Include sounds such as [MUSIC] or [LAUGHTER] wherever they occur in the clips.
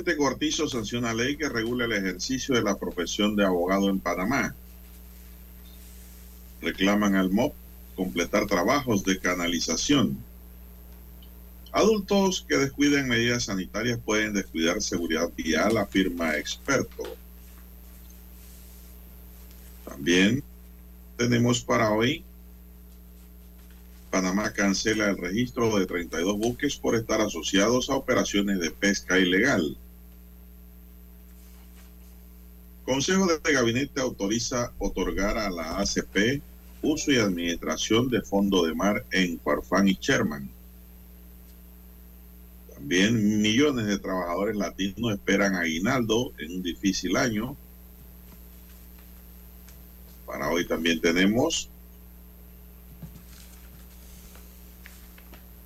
Presidente Cortizo sanciona ley que regula el ejercicio de la profesión de abogado en Panamá. Reclaman al MOP completar trabajos de canalización. Adultos que descuiden medidas sanitarias pueden descuidar seguridad vial, afirma experto. También tenemos para hoy Panamá cancela el registro de 32 buques por estar asociados a operaciones de pesca ilegal. Consejo de Gabinete autoriza otorgar a la ACP uso y administración de fondo de mar en Farfán y Sherman. También millones de trabajadores latinos esperan aguinaldo en un difícil año. Para hoy también tenemos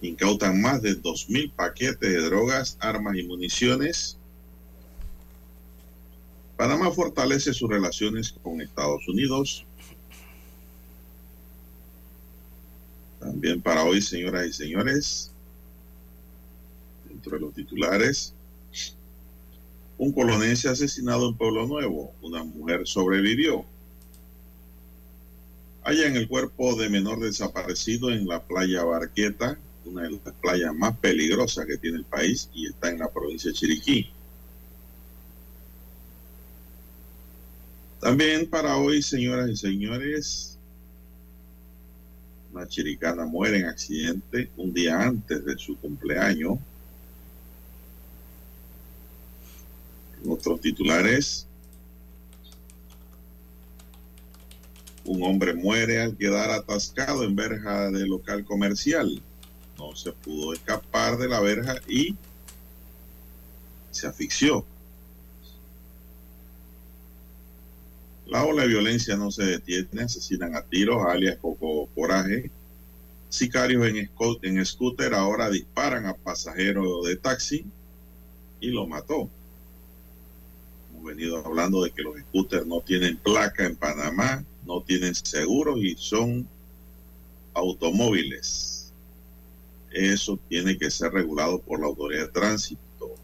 incautan más de 2.000 paquetes de drogas, armas y municiones. Panamá fortalece sus relaciones con Estados Unidos. También para hoy, señoras y señores, dentro de los titulares, un colonense asesinado en Pueblo Nuevo, una mujer sobrevivió. en el cuerpo de menor desaparecido en la playa Barqueta, una de las playas más peligrosas que tiene el país y está en la provincia de Chiriquí. También para hoy, señoras y señores, una chiricana muere en accidente un día antes de su cumpleaños. En otros titulares, un hombre muere al quedar atascado en verja de local comercial no se pudo escapar de la verja y se asfixió. La ola de violencia no se detiene, asesinan a tiros, alias Coco Coraje. Sicarios en scooter ahora disparan a pasajero de taxi y lo mató. Hemos venido hablando de que los scooters no tienen placa en Panamá, no tienen seguros y son automóviles eso tiene que ser regulado por la autoridad de tránsito.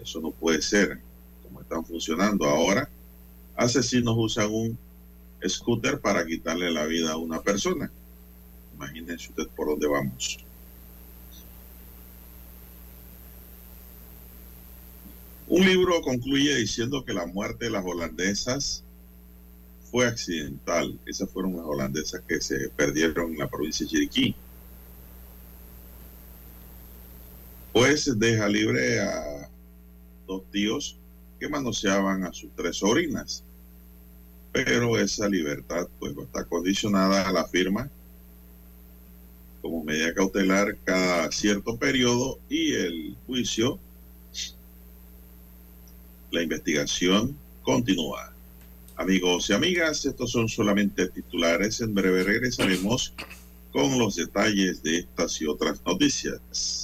Eso no puede ser como están funcionando ahora. Asesinos usan un scooter para quitarle la vida a una persona. Imagínense usted por dónde vamos. Un libro concluye diciendo que la muerte de las holandesas fue accidental. Esas fueron las holandesas que se perdieron en la provincia de Chiriquí. pues deja libre a dos tíos manoseaban a sus tres sobrinas. Pero esa libertad pues está condicionada a la firma como medida cautelar cada cierto periodo y el juicio, la investigación continúa. Amigos y amigas, estos son solamente titulares. En breve regresaremos con los detalles de estas y otras noticias.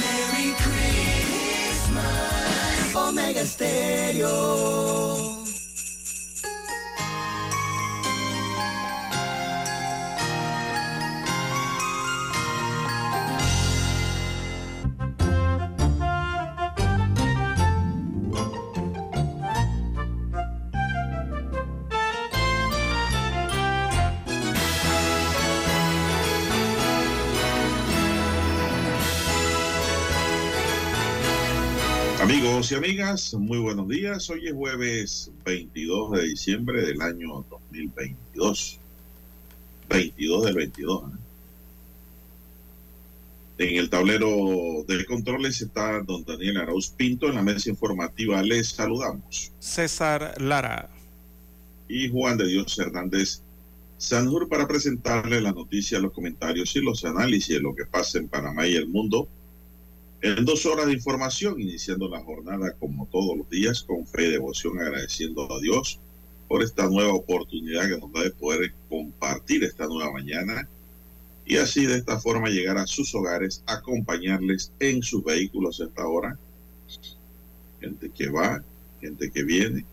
Merry Christmas, Omega Stereo. Amigos y amigas, muy buenos días. Hoy es jueves 22 de diciembre del año 2022. 22 del 22. ¿eh? En el tablero de controles está don Daniel Arauz Pinto. En la mesa informativa les saludamos. César Lara. Y Juan de Dios Hernández Sanjur para presentarle las noticias, los comentarios y los análisis de lo que pasa en Panamá y el mundo en dos horas de información, iniciando la jornada como todos los días, con fe y devoción, agradeciendo a Dios por esta nueva oportunidad que nos da de poder compartir esta nueva mañana y así de esta forma llegar a sus hogares, acompañarles en sus vehículos a esta hora. Gente que va, gente que viene,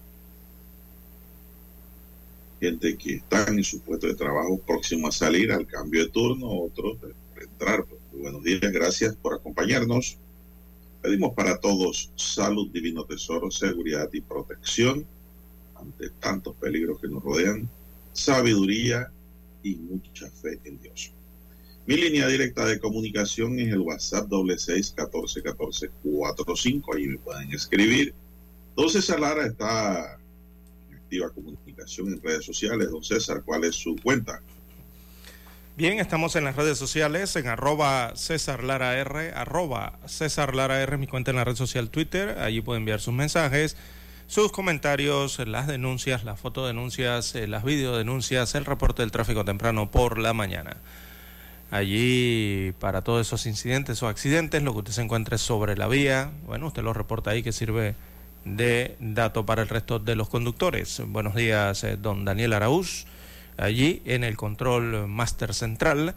gente que están en su puesto de trabajo próximo a salir al cambio de turno, otros entrar. Pues, buenos días, gracias por acompañarnos. Pedimos para todos salud, divino tesoro, seguridad y protección ante tantos peligros que nos rodean, sabiduría y mucha fe en Dios. Mi línea directa de comunicación es el WhatsApp doble seis catorce catorce cuatro cinco. Ahí me pueden escribir. Don César Lara está en activa comunicación en redes sociales. Don César, ¿cuál es su cuenta? Bien, estamos en las redes sociales, en arroba César Lara R, arroba César Lara R, mi cuenta en la red social Twitter. Allí pueden enviar sus mensajes, sus comentarios, las denuncias, las fotodenuncias, eh, las videodenuncias, el reporte del tráfico temprano por la mañana. Allí, para todos esos incidentes o accidentes, lo que usted se encuentre sobre la vía, bueno, usted lo reporta ahí que sirve de dato para el resto de los conductores. Buenos días, eh, don Daniel Araúz allí en el control máster central.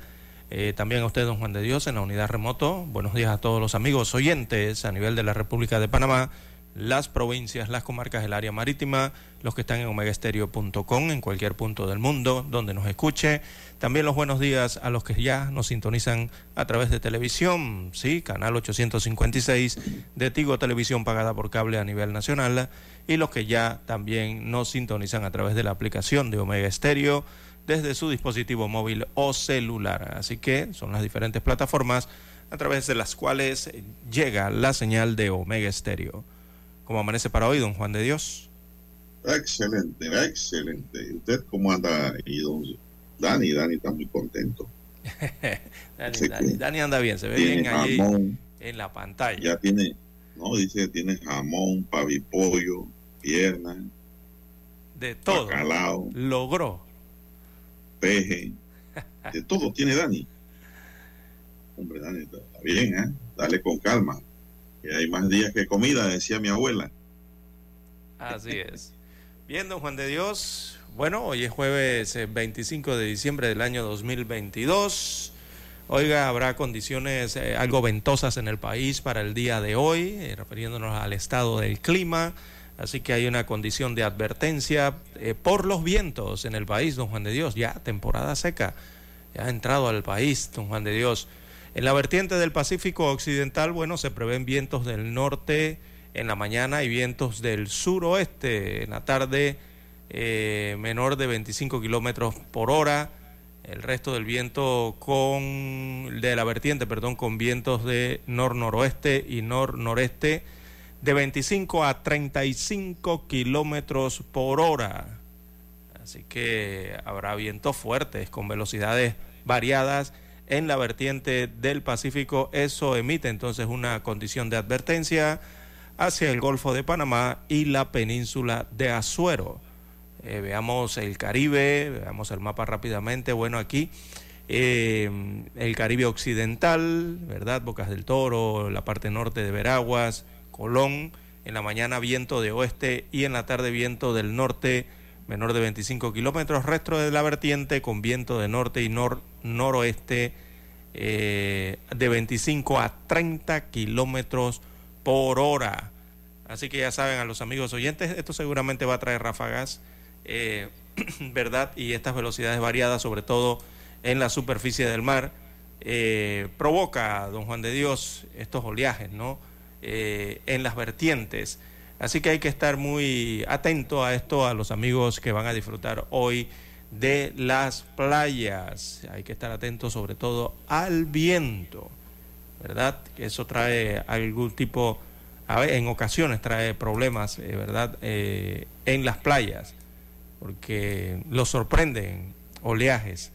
Eh, también a usted, don Juan de Dios, en la unidad remoto. Buenos días a todos los amigos oyentes a nivel de la República de Panamá, las provincias, las comarcas del área marítima, los que están en omegaestereo.com en cualquier punto del mundo donde nos escuche. También los buenos días a los que ya nos sintonizan a través de televisión, sí, canal 856 de Tigo Televisión pagada por cable a nivel nacional y los que ya también nos sintonizan a través de la aplicación de Omega Estéreo desde su dispositivo móvil o celular. Así que son las diferentes plataformas a través de las cuales llega la señal de Omega Estéreo. ¿Cómo amanece para hoy, don Juan de Dios? Excelente, excelente. ¿Usted cómo anda ahí, don Dani? Dani está muy contento. [LAUGHS] Dani, anda bien, se ve bien allí jamón, en la pantalla. ya tiene, no, dice que tiene jamón, pavipollo, pierna, De todo. bacalao, Logró. peje, [LAUGHS] de todo tiene Dani. Hombre, Dani, está bien, ¿eh? Dale con calma. Que hay más días que comida, decía mi abuela. Así es. Bien, don Juan de Dios. Bueno, hoy es jueves eh, 25 de diciembre del año 2022. Oiga, habrá condiciones eh, algo ventosas en el país para el día de hoy, eh, refiriéndonos al estado del clima. Así que hay una condición de advertencia eh, por los vientos en el país, don Juan de Dios. Ya temporada seca. Ya ha entrado al país, don Juan de Dios. En la vertiente del Pacífico Occidental, bueno, se prevén vientos del norte en la mañana y vientos del suroeste en la tarde, eh, menor de 25 kilómetros por hora. El resto del viento con, de la vertiente, perdón, con vientos de nor-noroeste y nor-noreste de 25 a 35 kilómetros por hora. Así que habrá vientos fuertes con velocidades variadas en la vertiente del Pacífico. Eso emite entonces una condición de advertencia hacia el Golfo de Panamá y la península de Azuero. Eh, veamos el Caribe, veamos el mapa rápidamente. Bueno, aquí eh, el Caribe Occidental, ¿verdad? Bocas del Toro, la parte norte de Veraguas, Colón. En la mañana viento de oeste y en la tarde viento del norte menor de 25 kilómetros. Resto de la vertiente con viento de norte y nor noroeste eh, de 25 a 30 kilómetros por hora. Así que ya saben a los amigos oyentes, esto seguramente va a traer ráfagas, eh, [CLEARS THROAT] ¿verdad? Y estas velocidades variadas, sobre todo en la superficie del mar, eh, provoca, don Juan de Dios, estos oleajes, ¿no? En las vertientes. Así que hay que estar muy atento a esto, a los amigos que van a disfrutar hoy de las playas. Hay que estar atentos sobre todo al viento, ¿verdad? Que eso trae algún tipo, en ocasiones trae problemas, eh, ¿verdad? Eh, en las playas, porque los sorprenden oleajes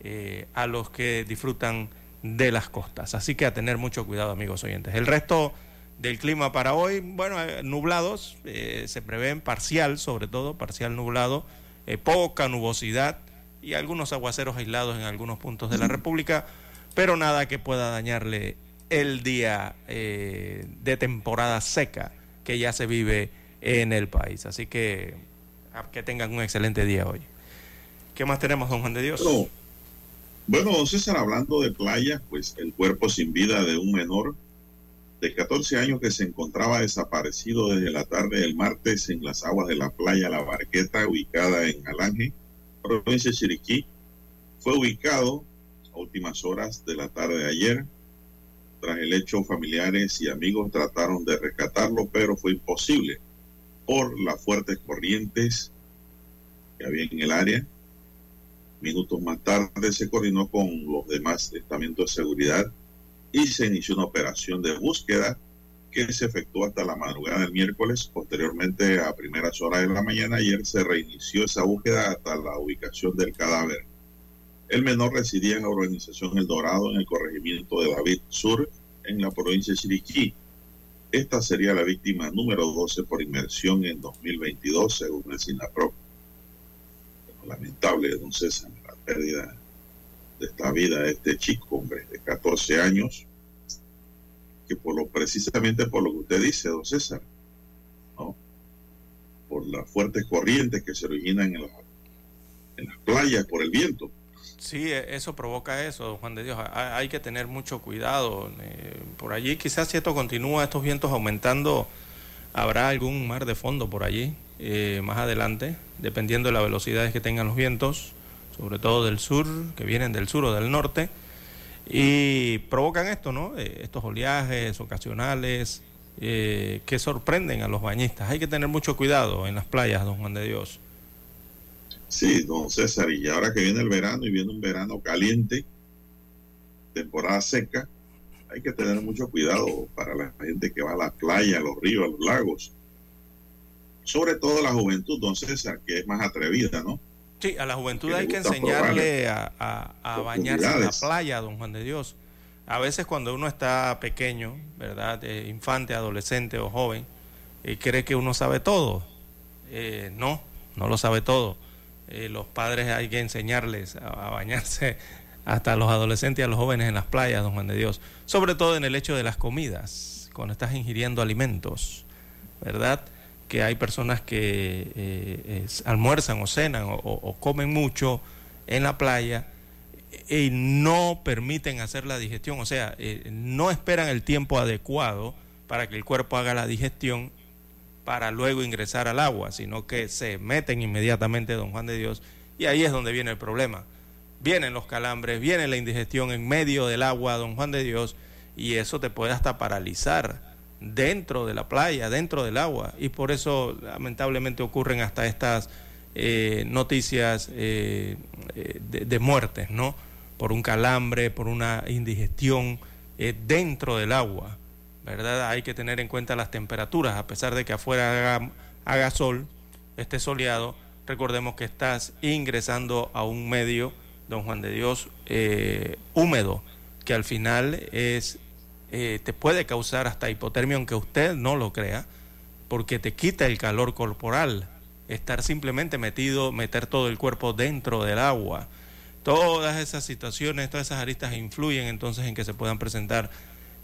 eh, a los que disfrutan de las costas. Así que a tener mucho cuidado, amigos oyentes. El resto del clima para hoy, bueno, nublados, se prevén parcial, sobre todo, parcial nublado eh, poca nubosidad y algunos aguaceros aislados en algunos puntos de la República, pero nada que pueda dañarle el día eh, de temporada seca que ya se vive en el país. Así que que tengan un excelente día hoy. ¿Qué más tenemos, don Juan de Dios? bueno, don César, hablando de playa, pues el cuerpo sin vida de un menor de 14 años que se encontraba desaparecido desde la tarde del martes en las aguas de la playa La Barqueta, ubicada en Alange, provincia de Chiriquí, fue ubicado a últimas horas de la tarde de ayer. Tras el hecho, familiares y amigos trataron de rescatarlo, pero fue imposible por las fuertes corrientes que había en el área. Minutos más tarde se coordinó con los demás estamentos de seguridad y se inició una operación de búsqueda que se efectuó hasta la madrugada del miércoles. Posteriormente, a primeras horas de la mañana, ayer se reinició esa búsqueda hasta la ubicación del cadáver. El menor residía en la organización El Dorado, en el corregimiento de David Sur, en la provincia de Chiriquí. Esta sería la víctima número 12 por inmersión en 2022, según el SINAPRO. Lamentable, don César, la pérdida de esta vida de este chico, hombre, de 14 años, que por lo, precisamente por lo que usted dice, don César, ¿no? por las fuertes corrientes que se originan en, en las playas, por el viento. Sí, e, eso provoca eso, Juan de Dios. Hay que tener mucho cuidado. Eh, por allí, quizás si esto continúa, estos vientos aumentando, habrá algún mar de fondo por allí eh, más adelante, dependiendo de la velocidad que tengan los vientos sobre todo del sur, que vienen del sur o del norte, y provocan esto, ¿no? Eh, estos oleajes ocasionales eh, que sorprenden a los bañistas. Hay que tener mucho cuidado en las playas, don Juan de Dios. Sí, don César, y ahora que viene el verano y viene un verano caliente, temporada seca, hay que tener mucho cuidado para la gente que va a las playas, a los ríos, a los lagos. Sobre todo la juventud, don César, que es más atrevida, ¿no? Sí, a la juventud hay que enseñarle a, bañarse en la playa, don Juan de Dios. A veces cuando uno está pequeño, ¿verdad? Eh, infante, adolescente o joven, y cree que uno sabe todo. Eh, no, no lo sabe todo. Eh, los padres hay que enseñarles a, bañarse hasta a los adolescentes y a los jóvenes en las playas, don Juan de Dios. Sobre todo en el hecho de las comidas, cuando estás ingiriendo alimentos, ¿verdad? Que hay personas que eh, almuerzan o cenan o, comen mucho en la playa y no permiten hacer la digestión, o sea, eh, no esperan el tiempo adecuado para que el cuerpo haga la digestión para luego ingresar al agua, sino que se meten inmediatamente, don Juan de Dios, y ahí es donde viene el problema. Vienen los calambres, viene la indigestión en medio del agua, don Juan de Dios, y eso te puede hasta paralizar dentro de la playa, dentro del agua. Y por eso lamentablemente ocurren hasta estas eh, noticias eh, eh, de, muertes, ¿no? Por un calambre, por una indigestión dentro del agua. ¿Verdad? Hay que tener en cuenta las temperaturas, a pesar de que afuera haga, sol, esté soleado, recordemos que estás ingresando a un medio don Juan de Dios, húmedo, que al final es, eh, te puede causar hasta hipotermia, aunque usted no lo crea, porque te quita el calor corporal, estar simplemente metido, meter todo el cuerpo dentro del agua. Todas esas situaciones, todas esas aristas influyen entonces en que se puedan presentar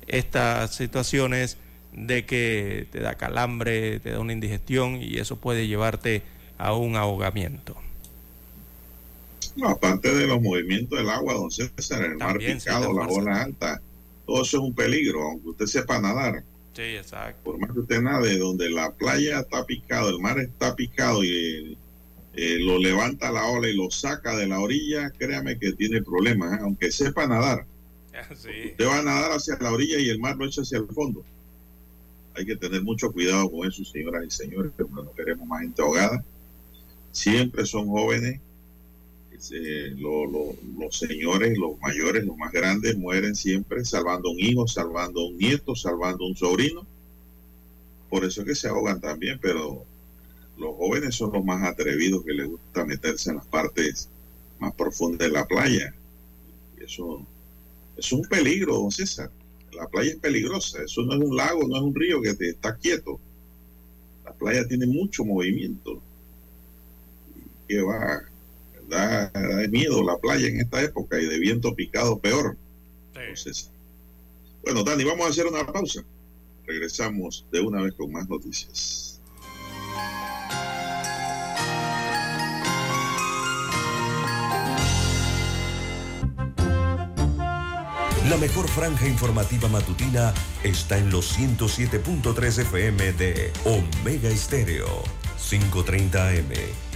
estas situaciones de que te da calambre, te da una indigestión y eso puede llevarte a un ahogamiento. No, aparte de los movimientos del agua, don César, el mar picado, las olas altas, todo eso es un peligro, aunque usted sepa nadar. Sí, exacto. Por más que usted nade, donde la playa está picado, el mar está picado y eh, lo levanta la ola y lo saca de la orilla, créame que tiene problemas, ¿eh? aunque sepa nadar. Usted va a nadar hacia la orilla y el mar lo echa hacia el fondo. Hay que tener mucho cuidado con eso, señoras y señores, porque no queremos más gente ahogada. Siempre son jóvenes, eh, los señores, los mayores, los más grandes mueren siempre salvando un hijo, salvando un nieto, salvando un sobrino. Por eso es que se ahogan también, pero los jóvenes son los más atrevidos que les gusta meterse en las partes más profundas de la playa. Y eso, es un peligro, don César. La playa es peligrosa. Eso no es un lago, no es un río que te está quieto. La playa tiene mucho movimiento. ¿Qué va? Da, da, miedo la playa en esta época y de viento picado peor. bueno, Dani, vamos a hacer una pausa. Regresamos de una vez con más noticias. La mejor franja informativa matutina está en los 107.3 FM de Omega Estéreo, 530 AM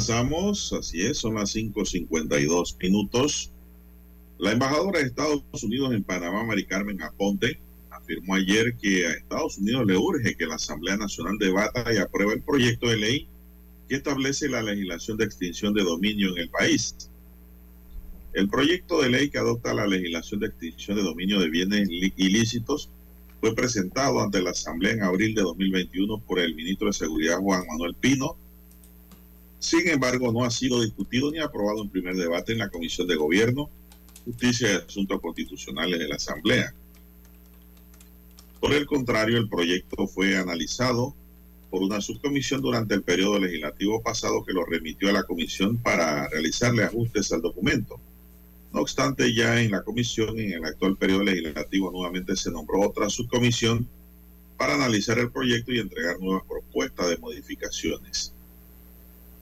avanzamos, así es, son las 5.52 minutos. La embajadora de Estados Unidos en Panamá, Mari Carmen Aponte, afirmó ayer que a Estados Unidos le urge que la Asamblea Nacional debata y apruebe el proyecto de ley que establece la legislación de extinción de dominio en el país. El proyecto de ley que adopta la legislación de extinción de dominio de bienes ilícitos fue presentado ante la Asamblea en abril de 2021 por el ministro de Seguridad Juan Manuel Pino Sin embargo, no ha sido discutido ni aprobado en primer debate en la Comisión de Gobierno, Justicia y Asuntos Constitucionales de la Asamblea. Por el contrario, el proyecto fue analizado por una subcomisión durante el periodo legislativo pasado que lo remitió a la comisión para realizarle ajustes al documento. No obstante, ya en la comisión, en el actual periodo legislativo, nuevamente se nombró otra subcomisión para analizar el proyecto y entregar nuevas propuestas de modificaciones.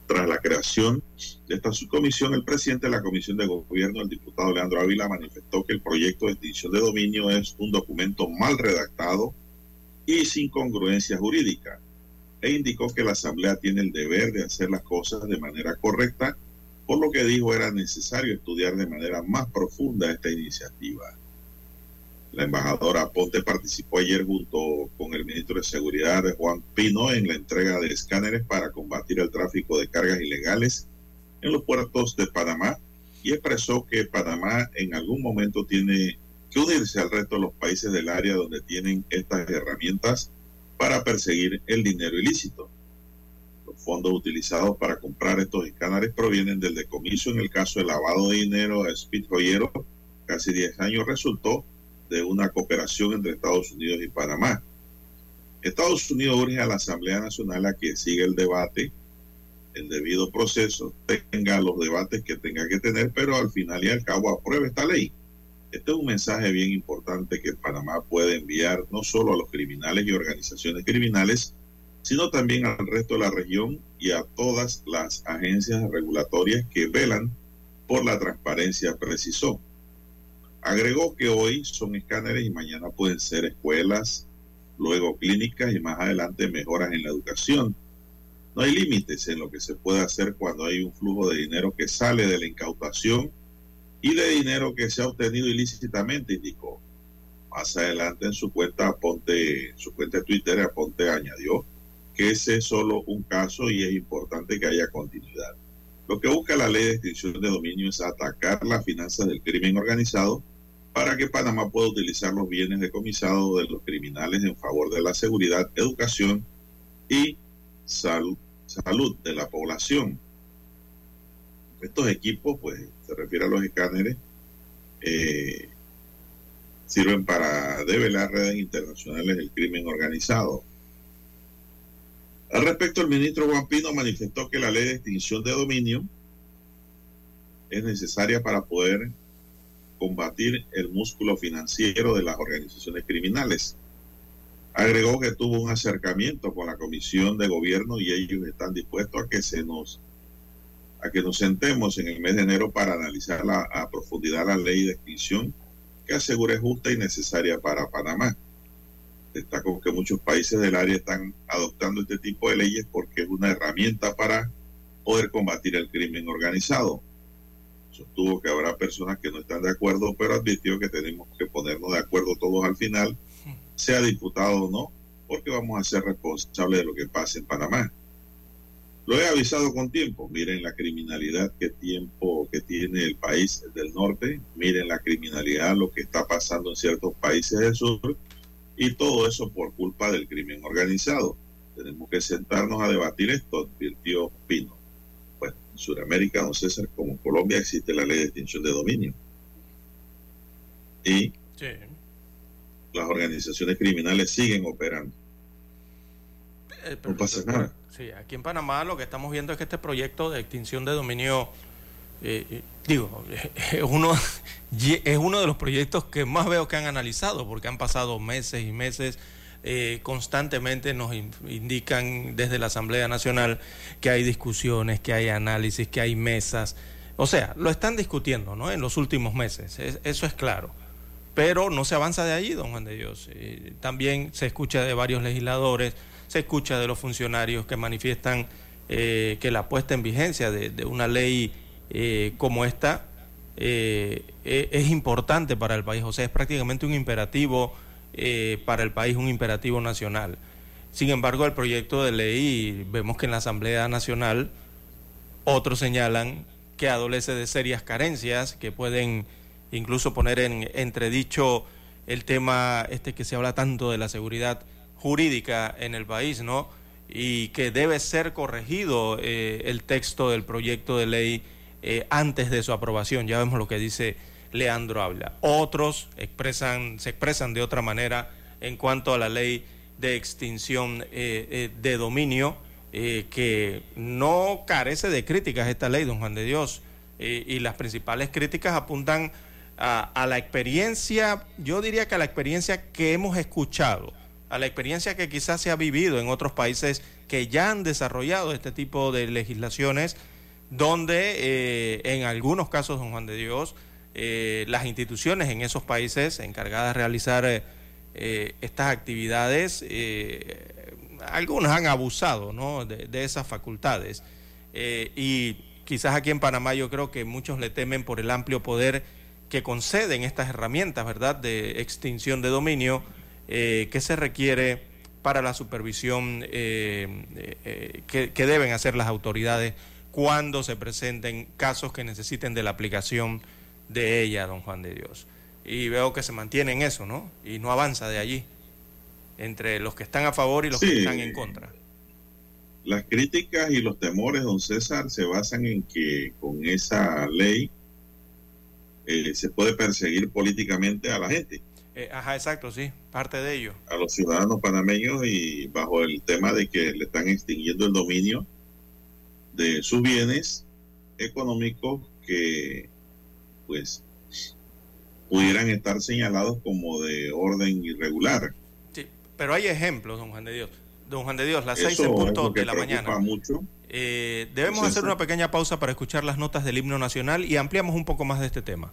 Tras la creación de esta subcomisión, el presidente de la Comisión de Gobierno, el diputado Leandro Ávila, manifestó que el proyecto de extinción de dominio es un documento mal redactado y sin congruencia jurídica, e indicó que la Asamblea tiene el deber de hacer las cosas de manera correcta, por lo que dijo era necesario estudiar de manera más profunda esta iniciativa. La embajadora Ponte participó ayer junto con el ministro de Seguridad Juan Pino en la entrega de escáneres para combatir el tráfico de cargas ilegales en los puertos de Panamá y expresó que Panamá en algún momento tiene que unirse al resto de los países del área donde tienen estas herramientas para perseguir el dinero ilícito. Los fondos utilizados para comprar estos escáneres provienen del decomiso en el caso de lavado de dinero a Speed Joyero, casi 10 años resultó de una cooperación entre Estados Unidos y Panamá. Estados Unidos urge a la Asamblea Nacional a que siga el debate, el debido proceso, tenga los debates que tenga que tener, pero al final y al cabo apruebe esta ley. Este es un mensaje bien importante que Panamá puede enviar no solo a los criminales y organizaciones criminales, sino también al resto de la región y a todas las agencias regulatorias que velan por la transparencia, precisó. Agregó que hoy son escáneres y mañana pueden ser escuelas, luego clínicas y más adelante mejoras en la educación. No hay límites en lo que se puede hacer cuando hay un flujo de dinero que sale de la incautación y de dinero que se ha obtenido ilícitamente, indicó. Más adelante en su cuenta Aponte, su cuenta de Twitter, Aponte añadió que ese es solo un caso y es importante que haya continuidad. Lo que busca la ley de extinción de dominio es atacar las finanzas del crimen organizado para que Panamá pueda utilizar los bienes decomisados de los criminales en favor de la seguridad, educación y salud, de la población. Estos equipos, pues, se refiere a los escáneres, eh, sirven para develar redes internacionales del crimen organizado. Al respecto, el ministro Juan Pino manifestó que la ley de extinción de dominio es necesaria para poder combatir el músculo financiero de las organizaciones criminales. Agregó que tuvo un acercamiento con la Comisión de Gobierno y ellos están dispuestos a que se nos a que nos sentemos en el mes de enero para analizar la, a profundidad la ley de extinción que asegure justa y necesaria para Panamá. Destaco que muchos países del área están adoptando este tipo de leyes porque es una herramienta para poder combatir el crimen organizado. Sostuvo que habrá personas que no están de acuerdo, pero advirtió que tenemos que ponernos de acuerdo todos al final, sea diputado o no, porque vamos a ser responsables de lo que pase en Panamá. Lo he avisado con tiempo. Miren la criminalidad que tiempo que tiene el país del norte. Miren la criminalidad, lo que está pasando en ciertos países del sur. Y todo eso por culpa del crimen organizado. Tenemos que sentarnos a debatir esto, advirtió Pino. Bueno, en Sudamérica, don César, como en Colombia, existe la ley de extinción de dominio. Y sí. las organizaciones criminales siguen operando. Eh, no pasa nada. Sí, aquí en Panamá lo que estamos viendo es que este proyecto de extinción de dominio, eh, eh, digo, [LAUGHS] es uno, [LAUGHS] es uno de los proyectos que más veo que han analizado, porque han pasado meses y meses. Eh, constantemente nos indican desde la Asamblea Nacional que hay discusiones, que hay análisis, que hay mesas. O sea, lo están discutiendo ¿no? en los últimos meses, eso es claro. Pero no se avanza de allí, don Juan de Dios. también se escucha de varios legisladores se escucha de los funcionarios que manifiestan que la puesta en vigencia de, una ley eh, como esta eh, e, es importante para el país, o sea, es prácticamente un imperativo para el país, un imperativo nacional. Sin embargo, el proyecto de ley, vemos que en la Asamblea Nacional otros señalan que adolece de serias carencias que pueden incluso poner en entredicho el tema este que se habla tanto de la seguridad jurídica en el país, ¿no? y que debe ser corregido eh, el texto del proyecto de ley eh, antes de su aprobación. Ya vemos lo que dice Leandro Habla. Otros expresan, se expresan de otra manera en cuanto a la ley de extinción eh, de dominio, que no carece de críticas esta ley, don Juan de Dios, y las principales críticas apuntan a, a la experiencia, yo diría que a la experiencia que hemos escuchado a la experiencia que quizás se ha vivido en otros países que ya han desarrollado este tipo de legislaciones, donde eh, en algunos casos, don Juan de Dios, eh, las instituciones en esos países encargadas de realizar eh, estas actividades, algunas han abusado ¿no? de, esas facultades. y quizás aquí en Panamá yo creo que muchos le temen por el amplio poder que conceden estas herramientas, ¿verdad?, de extinción de dominio que se requiere para la supervisión que, deben hacer las autoridades cuando se presenten casos que necesiten de la aplicación de ella, don Juan de Dios. Y veo que se mantiene en eso, ¿no? Y no avanza de allí, entre los que están a favor y los que están en contra. Las críticas y los temores, don César, se basan en que con esa ley se puede perseguir políticamente a la gente. Eh, ajá, exacto, sí, parte de ello. A los ciudadanos panameños y bajo el tema de que le están extinguiendo el dominio de sus bienes económicos que pues pudieran estar señalados como de orden irregular. Sí, pero hay ejemplos, don Juan de Dios. Don Juan de Dios, las seis en punto de la mañana. Mucho. Eh, debemos hacer una pequeña pausa para escuchar las notas del himno nacional y ampliamos un poco más de este tema.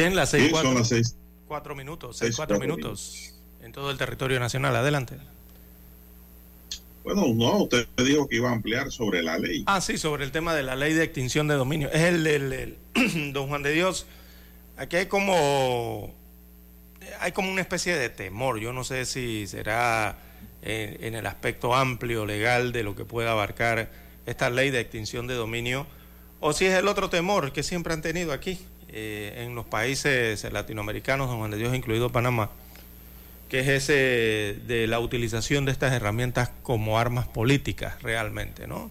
Bien, las seis, Sí, cuatro, son las seis. cuatro minutos, Seis, seis, cuatro cuatro minutos en todo el territorio nacional. Adelante. Bueno, no, usted dijo que iba a ampliar sobre la ley. Ah, sí, sobre el tema de la ley de extinción de dominio. Es el del [CLEARS THROAT] don Juan de Dios. Aquí hay como hay como una especie de temor. Yo no sé si será en, en el aspecto amplio legal de lo que pueda abarcar esta ley de extinción de dominio o si es el otro temor que siempre han tenido aquí eh, en los países latinoamericanos, don Juan de Dios, incluido Panamá, que es ese de la utilización de estas herramientas como armas políticas realmente, ¿no?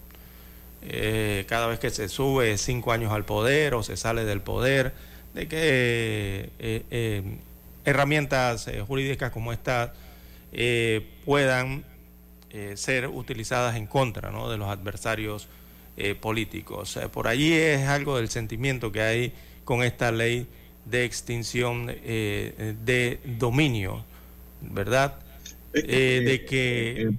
Eh, cada vez que se sube cinco años al poder o se sale del poder, de que eh, herramientas jurídicas como estas puedan ser utilizadas en contra ¿no? de los adversarios políticos. Por allí es algo del sentimiento que hay con esta ley de extinción eh, de dominio, ¿verdad? Eh, de que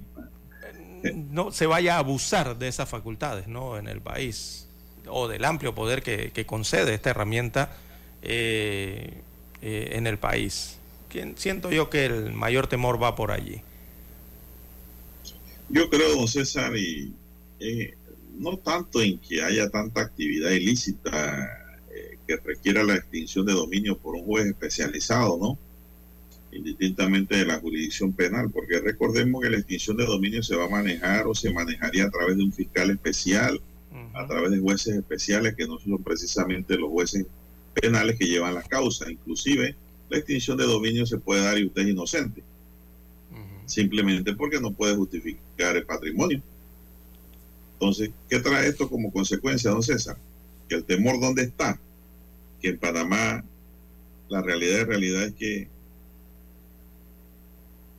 Eh, no se vaya a abusar de esas facultades ¿no? en el país o del amplio poder que, que concede esta herramienta eh, eh, en el país. Siento yo que el mayor temor va por allí. Yo creo, don César, y eh, no tanto en que haya tanta actividad ilícita eh, que requiera la extinción de dominio por un juez especializado, ¿no? Indistintamente de la jurisdicción penal, porque recordemos que la extinción de dominio se va a manejar o se manejaría a través de un fiscal especial, a través de jueces especiales que no son precisamente los jueces penales que llevan la causa. Inclusive, la extinción de dominio se puede dar y usted es inocente simplemente porque no puede justificar el patrimonio. Entonces, ¿qué trae esto como consecuencia, don César? Que el temor dónde está, que en Panamá la realidad de realidad es que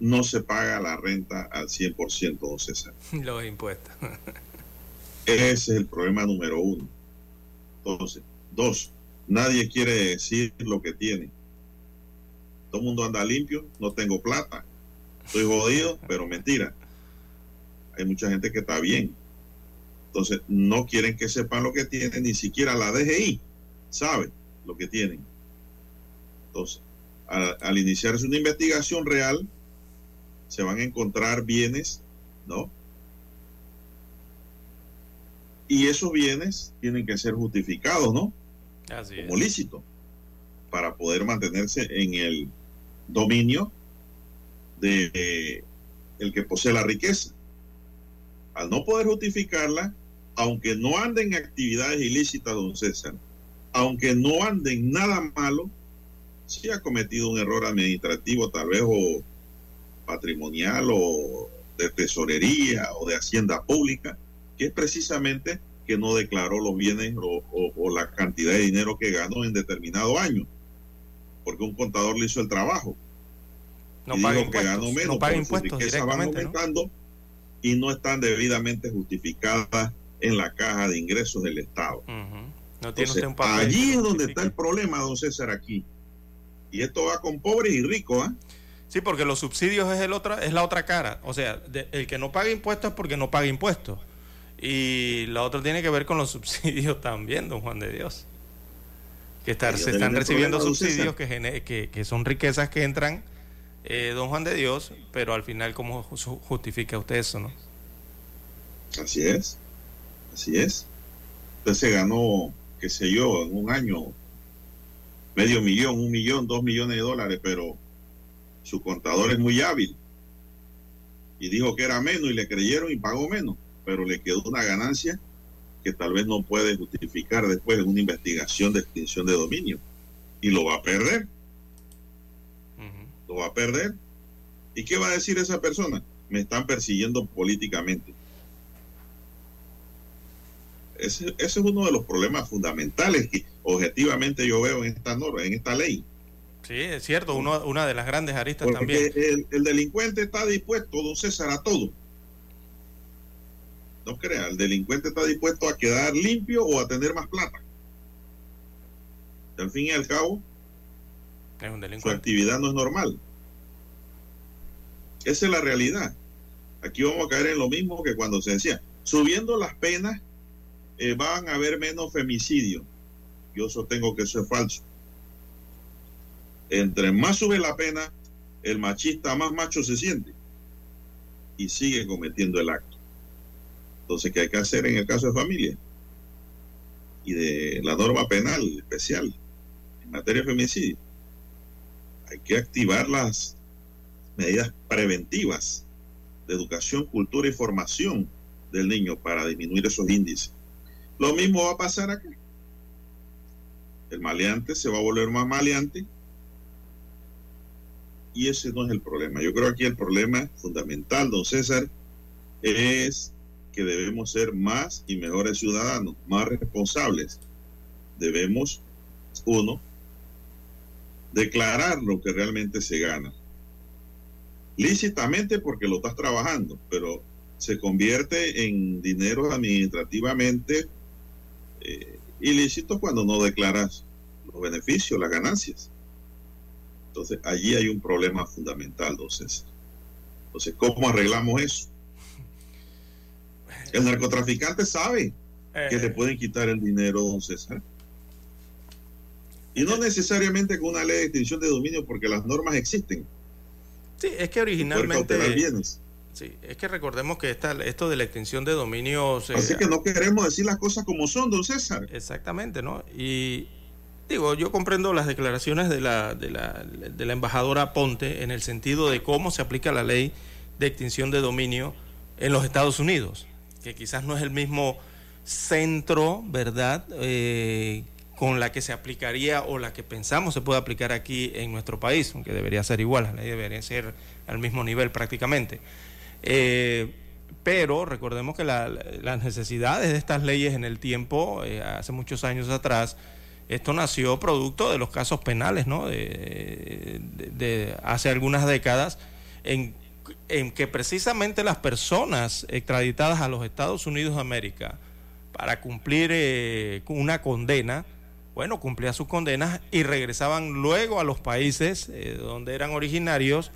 no se paga la renta al 100%, don César. [LAUGHS] Los impuestos. [LAUGHS] Ese es el problema número uno. Entonces, dos, nadie quiere decir lo que tiene. Todo el mundo anda limpio, no tengo plata, estoy jodido, [LAUGHS] pero mentira. Hay mucha gente que está bien. Entonces, no quieren que sepan lo que tienen, ni siquiera la DGI sabe lo que tienen. Entonces, al, al iniciarse una investigación real, se van a encontrar bienes, ¿no? Y esos bienes tienen que ser justificados, ¿no? Así es. Como lícito, para poder mantenerse en el dominio de eh, el que posee la riqueza. Al no poder justificarla, aunque no anden en actividades ilícitas, don César, aunque no anden nada malo, si ha cometido un error administrativo, tal vez o patrimonial o de tesorería o de hacienda pública, que es precisamente que no declaró los bienes o, o- o la cantidad de dinero que ganó en determinado año, porque un contador le hizo el trabajo No y paga dijo que impuestos. ganó menos, no paga impuestos van aumentando y no están debidamente justificadas en la caja de ingresos del Estado. No tiene Entonces, usted un papel. allí es donde está el problema, don César, aquí. Y esto va con pobres y ricos, ¿ah? Sí, porque los subsidios es el otra, es la otra cara. O sea, de- el que no paga impuestos es porque no paga impuestos. Y la otra tiene que ver con los [LAUGHS] subsidios también, don Juan de Dios. Que estar- se están recibiendo problema, subsidios que, gene- que, que son riquezas que entran, eh, don Juan de Dios, pero al final, ¿cómo ju- justifica usted eso, no? Así es. Así es. Usted se ganó, qué sé yo, en un año medio millón, un millón, dos millones de dólares, pero su contador es muy hábil y dijo que era menos y le creyeron y pagó menos, pero le quedó una ganancia que tal vez no puede justificar después en una investigación de extinción de dominio. y lo va a perder. Lo va a perder. ¿Y qué va a decir esa persona? Me están persiguiendo políticamente. Ese, ese, es uno de los problemas fundamentales que objetivamente yo veo en esta norma, en esta ley. Sí, es cierto, uno, una de las grandes aristas Porque también. El, el, delincuente está dispuesto, don César, a todo. No crea, el delincuente está dispuesto a quedar limpio o a tener más plata. Al fin y al cabo, su actividad no es normal. Esa es la realidad. Aquí vamos a caer en lo mismo que cuando se decía, subiendo las penas eh, van a haber menos femicidios. Yo sostengo que eso es falso. Entre más sube la pena, el machista más macho se siente y sigue cometiendo el acto. Entonces, ¿qué hay que hacer en el caso de familia? Y de la norma penal especial en materia de femicidio. Hay que activar las medidas preventivas de educación, cultura y formación del niño para disminuir esos índices. Lo mismo va a pasar acá. El maleante se va a volver más maleante y ese no es el problema. Yo creo que aquí el problema fundamental, don César, es que debemos ser más y mejores ciudadanos, más responsables. Debemos, uno, declarar lo que realmente se gana. Lícitamente porque lo estás trabajando, pero se convierte en dinero administrativamente eh, ilícito cuando no declaras los beneficios, las ganancias. Entonces, allí hay un problema fundamental, don César. Entonces, ¿cómo arreglamos eso? El narcotraficante sabe que le eh. pueden quitar el dinero, don César. Y no necesariamente con una ley de extinción de dominio, porque las normas existen. Sí, es que originalmente. Sí, es que recordemos que esta, esto de la extinción de dominio. Así que no queremos decir las cosas como son, don César. Exactamente, ¿no? Y, Digo, yo comprendo las declaraciones de la, de, la, de la embajadora Ponte en el sentido de cómo se aplica la ley de extinción de dominio en los Estados Unidos, que quizás no es el mismo centro, ¿verdad?, eh, con la que se aplicaría o la que pensamos se puede aplicar aquí en nuestro país, aunque debería ser igual, la ley debería ser al mismo nivel prácticamente. Eh, pero recordemos que las necesidades de estas leyes en el tiempo, eh, hace muchos años atrás, esto nació producto de los casos penales, ¿no? De, hace algunas décadas, en, que precisamente las personas extraditadas a los Estados Unidos de América para cumplir eh, una condena, bueno, cumplían sus condenas y regresaban luego a los países donde eran originarios,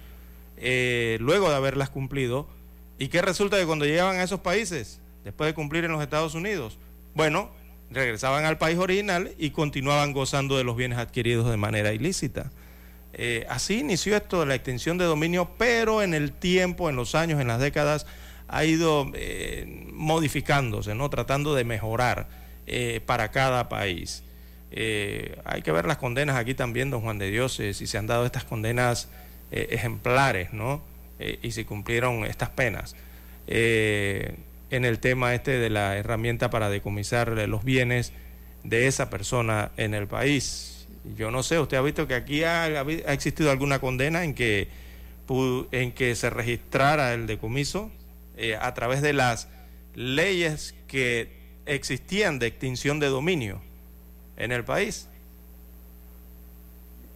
luego de haberlas cumplido. ¿Y qué resulta de cuando llegaban a esos países, después de cumplir en los Estados Unidos? Bueno, regresaban al país original y continuaban gozando de los bienes adquiridos de manera ilícita. Eh, así inició esto de la extensión de dominio, pero en el tiempo, en los años, en las décadas, ha ido eh, modificándose, ¿no? tratando de mejorar eh, para cada país. hay que ver las condenas aquí también, don Juan de Dios, si se han dado estas condenas ejemplares, ¿no? Y si cumplieron estas penas en el tema este de la herramienta para decomisar los bienes de esa persona en el país. Yo no sé, usted ha visto que aquí ha, existido alguna condena en que, en que se registrara el decomiso eh, a través de las leyes que existían de extinción de dominio en el país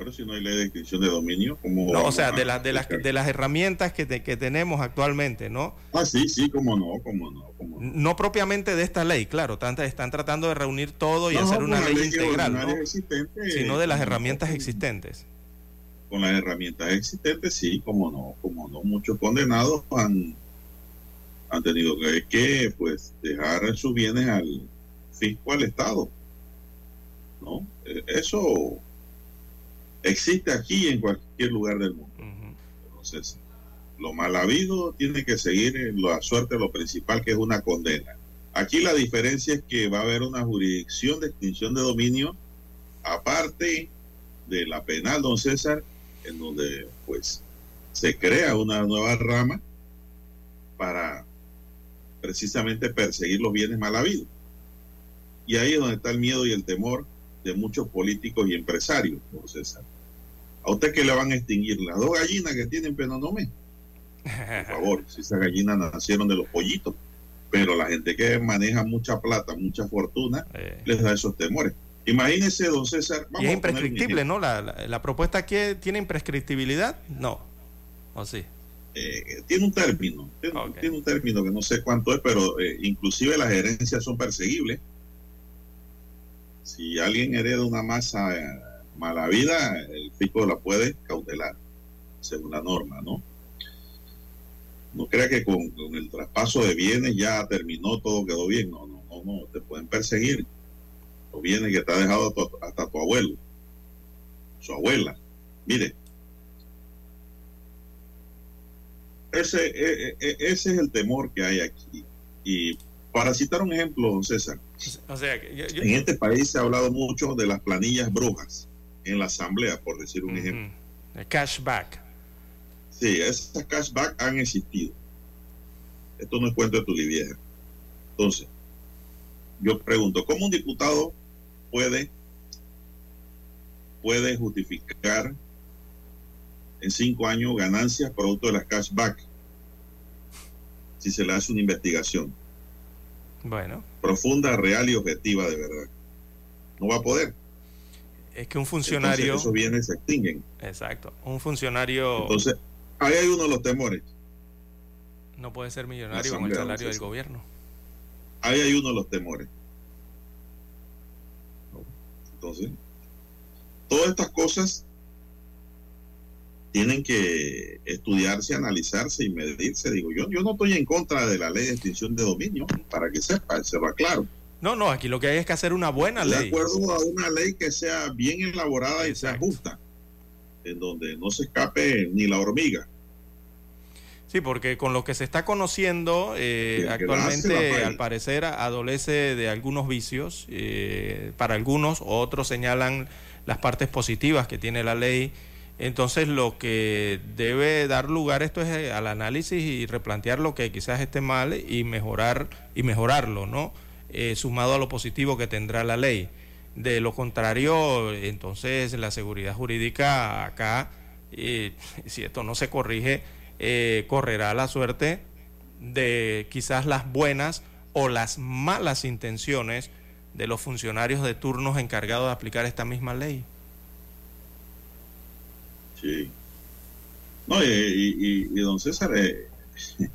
pero si no hay ley de extinción de dominio, como No, o sea, de, las de, las, de las herramientas que, que tenemos actualmente, ¿no? Ah, sí, sí, cómo no, cómo no, no. No propiamente de esta ley, claro, están tratando de reunir todo y hacer una ley, integral, ¿no? sino de las herramientas existentes. Con las herramientas existentes, sí, cómo no, cómo no. Muchos condenados han, han tenido que, que pues dejar sus bienes al fisco, al Estado. ¿No? Eh, eso existe aquí en cualquier lugar del mundo. Entonces, lo mal habido tiene que seguir en la suerte lo principal, que es una condena. Aquí la diferencia es que va a haber una jurisdicción de extinción de dominio, aparte de la penal, don César, en donde pues se crea una nueva rama para precisamente perseguir los bienes mal habidos. Y ahí es donde está el miedo y el temor de muchos políticos y empresarios, por César. ¿A usted que le van a extinguir? Las dos gallinas que tienen Penonomé. Por favor, si [LAUGHS] esas gallinas nacieron de los pollitos. Pero la gente que maneja mucha plata, mucha fortuna, Eh. les da esos temores. Imagínese, don César. Y es imprescriptible. ¿no? La, la, la propuesta aquí tiene imprescriptibilidad. No. ¿O sí? Eh, tiene un término, tiene un término que no sé cuánto es, pero eh, inclusive las herencias son perseguibles. Si alguien hereda una masa eh, mala vida, el fisco la puede cautelar, según la norma, ¿no? No crea que con, el traspaso de bienes ya terminó, todo quedó bien. No, no, no, no, te pueden perseguir. Los bienes que te ha dejado tu- hasta tu abuelo, su abuela. Mire, ese, e- e- e- ese es el temor que hay aquí. Y para citar un ejemplo, don César, O sea, que yo, yo- en este país se ha hablado mucho de las planillas brujas en la asamblea, por decir un ejemplo. El cashback. Sí, esas cashback han existido. Esto no es cuento de tu vieja. Entonces, yo pregunto, ¿cómo un diputado puede, puede justificar en cinco años ganancias producto de las cashback si se le hace una investigación Bueno, profunda, real y objetiva de verdad? No va a poder. es que un Entonces, funcionario. esos bienes se extinguen. Exacto. Un funcionario Entonces, ahí hay uno de los temores. no puede ser millonario con el salario del gobierno. Ahí hay uno de los temores. Entonces, todas estas cosas tienen que estudiarse, analizarse y medirse. Digo, yo, yo no estoy en contra de la ley de extinción de dominio, para que sepa, se va claro. No, no, aquí lo que hay es que hacer una buena De ley. acuerdo a una ley que sea bien elaborada y sea justa, en donde no se escape ni la hormiga. Sí, porque con lo que se está conociendo eh, hace actualmente, al parecer, adolece de algunos vicios. eh, para algunos, otros señalan las partes positivas que tiene la ley. Entonces, lo que debe dar lugar esto es eh, al análisis y replantear lo que quizás esté mal y mejorar y mejorarlo, ¿no? Eh, sumado a lo positivo que tendrá la ley. De lo contrario, entonces la seguridad jurídica acá, eh, [LAUGHS] si esto no se corrige, correrá la suerte de quizás las buenas o las malas intenciones de los funcionarios de turnos encargados de aplicar esta misma ley. Sí. No, y, y- y- y don César, eh, [LAUGHS]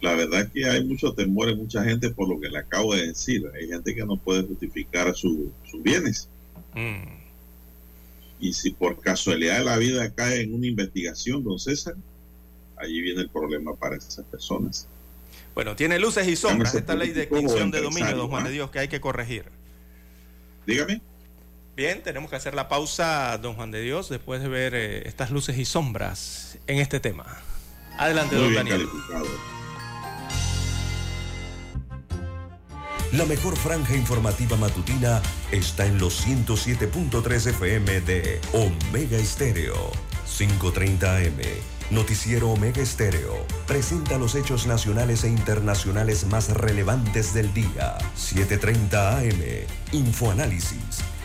la verdad es que hay mucho temor en mucha gente por lo que le acabo de decir. Hay gente que no puede justificar su- sus bienes. Mm. Y si por casualidad de la vida cae en una investigación, don César, allí viene el problema para esas personas. Bueno, tiene luces y sombras esta ley de extinción de dominio, don Juan de ¿ah? Dios, que hay que corregir. Dígame. Bien, tenemos que hacer la pausa, don Juan de Dios, después de ver eh, estas luces y sombras en este tema. Adelante, Muy don bien Daniel. calificado. La mejor franja informativa matutina está en los 107.3 FM de Omega Estéreo. 5.30 AM. Noticiero Omega Estéreo. Presenta los hechos nacionales e internacionales más relevantes del día. 7.30 AM. Infoanálisis.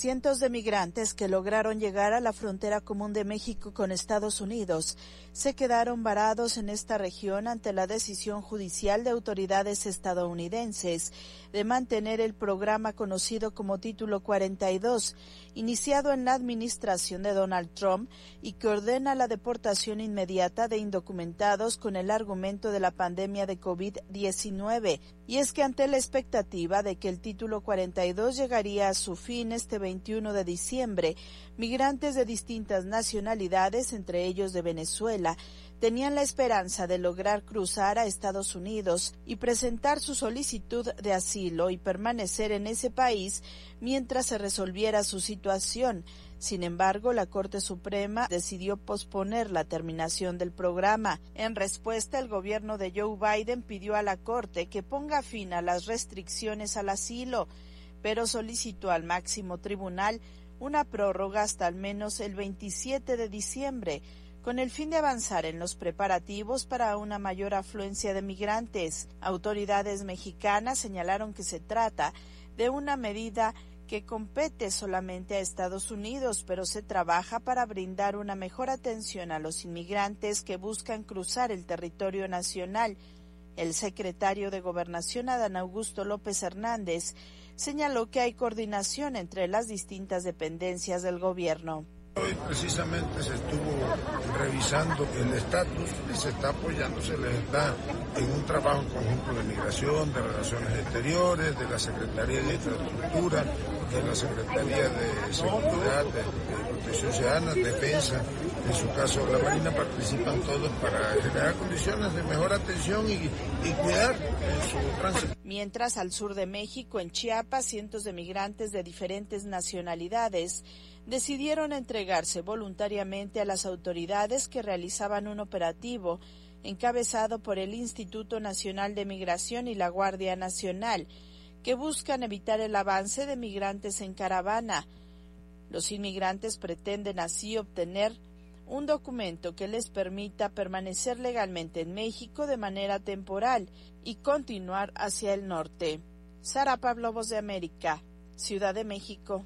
Cientos de migrantes que lograron llegar a la frontera común de México con Estados Unidos se quedaron varados en esta región ante la decisión judicial de autoridades estadounidenses de mantener el programa conocido como Título 42, iniciado en la administración de Donald Trump y que ordena la deportación inmediata de indocumentados con el argumento de la pandemia de COVID-19. Y es que ante la expectativa de que el Título 42 llegaría a su fin este 21 de diciembre, migrantes de distintas nacionalidades, entre ellos de Venezuela, tenían la esperanza de lograr cruzar a Estados Unidos y presentar su solicitud de asilo y permanecer en ese país mientras se resolviera su situación. Sin embargo, la Corte Suprema decidió posponer la terminación del programa. En respuesta, el gobierno de Joe Biden pidió a la Corte que ponga fin a las restricciones al asilo, pero solicitó al máximo tribunal una prórroga hasta al menos el 27 de diciembre, con el fin de avanzar en los preparativos para una mayor afluencia de migrantes. Autoridades mexicanas señalaron que se trata de una medida que compete solamente a Estados Unidos, pero se trabaja para brindar una mejor atención a los inmigrantes que buscan cruzar el territorio nacional. El secretario de Gobernación, Adán Augusto López Hernández, señaló que hay coordinación entre las distintas dependencias del gobierno. Hoy precisamente se estuvo revisando el estatus y se está apoyando, se les está en un trabajo conjunto de migración, de relaciones exteriores, de la Secretaría de Infraestructura, de la Secretaría de Seguridad, de, Protección Ciudadana, Defensa, en su caso la Marina, participan todos para generar condiciones de mejor atención y, cuidar su tránsito. Mientras al sur de México, en Chiapas, cientos de migrantes de diferentes nacionalidades decidieron entregarse voluntariamente a las autoridades que realizaban un operativo encabezado por el Instituto Nacional de Migración y la Guardia Nacional, que buscan evitar el avance de migrantes en caravana. Los inmigrantes pretenden así obtener un documento que les permita permanecer legalmente en México de manera temporal y continuar hacia el norte. Sara Pablo Voz de América, Ciudad de México.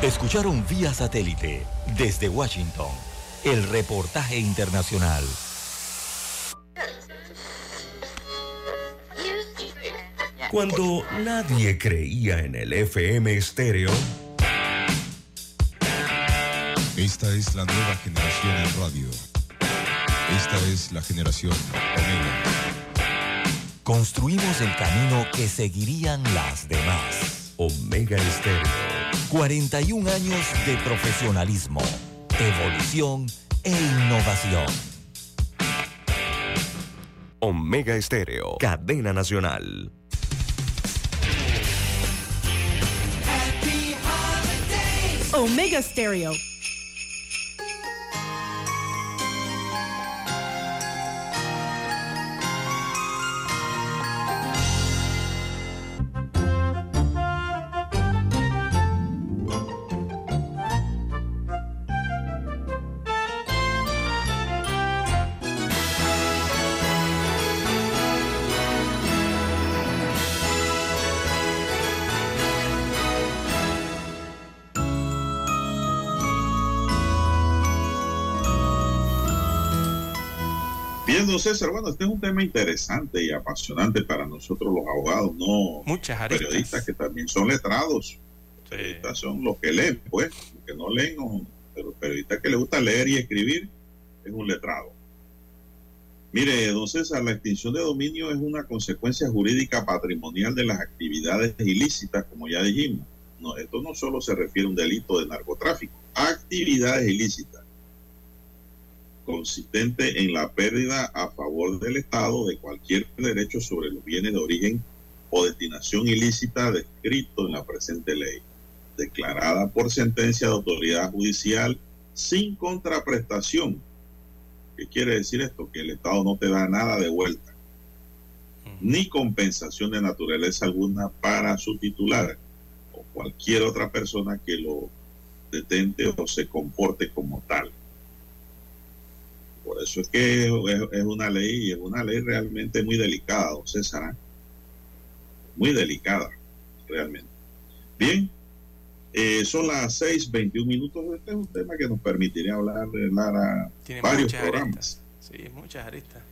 Escucharon vía satélite desde Washington el reportaje internacional. Cuando nadie creía en el FM estéreo. Esta es la nueva generación en radio. Esta es la generación Omega. Construimos el camino que seguirían las demás. Omega Estéreo 41 años de profesionalismo, evolución e innovación. Omega Estéreo, cadena nacional. Omega Stereo. César, bueno, este es un tema interesante y apasionante para nosotros los abogados, no Muchas periodistas que también son letrados. Periodistas son los que leen, pues, los que no leen, no, pero periodistas que les gusta leer y escribir es un letrado. Mire, don César, la extinción de dominio es una consecuencia jurídica patrimonial de las actividades ilícitas, como ya dijimos. No, esto no solo se refiere a un delito de narcotráfico, actividades ilícitas consistente en la pérdida a favor del Estado de cualquier derecho sobre los bienes de origen o destinación ilícita descrito en la presente ley, declarada por sentencia de autoridad judicial sin contraprestación. ¿Qué quiere decir esto? Que el Estado no te da nada de vuelta, ni compensación de naturaleza alguna para su titular o cualquier otra persona que lo detente o se comporte como tal. Por eso es que es, una ley, es una ley realmente muy delicada, don César. Muy delicada, realmente. Bien, eh, son las 6:21 minutos. Este es un tema que nos permitiría hablar de Lara varios programas. Sí, muchas aristas.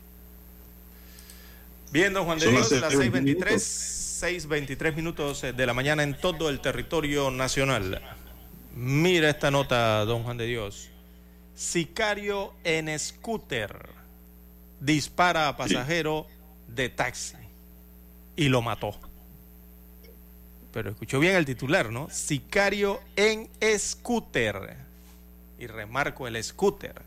Bien, don Juan de Dios, las 6:23, 6:23 minutos de la mañana en todo el territorio nacional. Mira esta nota, don Juan de Dios. Sicario en scooter dispara a pasajero de taxi y lo mató. pero escuchó bien el titular, ¿no? Sicario en scooter. Y remarco el scooter.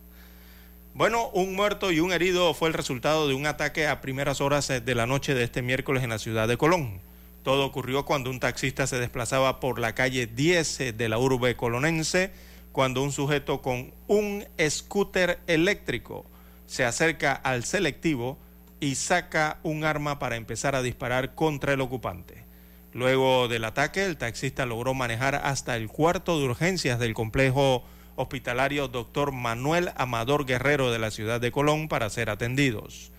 Bueno, un muerto y un herido fue el resultado de un ataque a primeras horas de la noche de este miércoles en la ciudad de Colón. Todo ocurrió cuando un taxista se desplazaba por la calle 10 de la urbe colonense, cuando un sujeto con un scooter eléctrico se acerca al selectivo y saca un arma para empezar a disparar contra el ocupante. Luego del ataque, el taxista logró manejar hasta el cuarto de urgencias del complejo hospitalario Dr. Manuel Amador Guerrero de la ciudad de Colón para ser atendidos.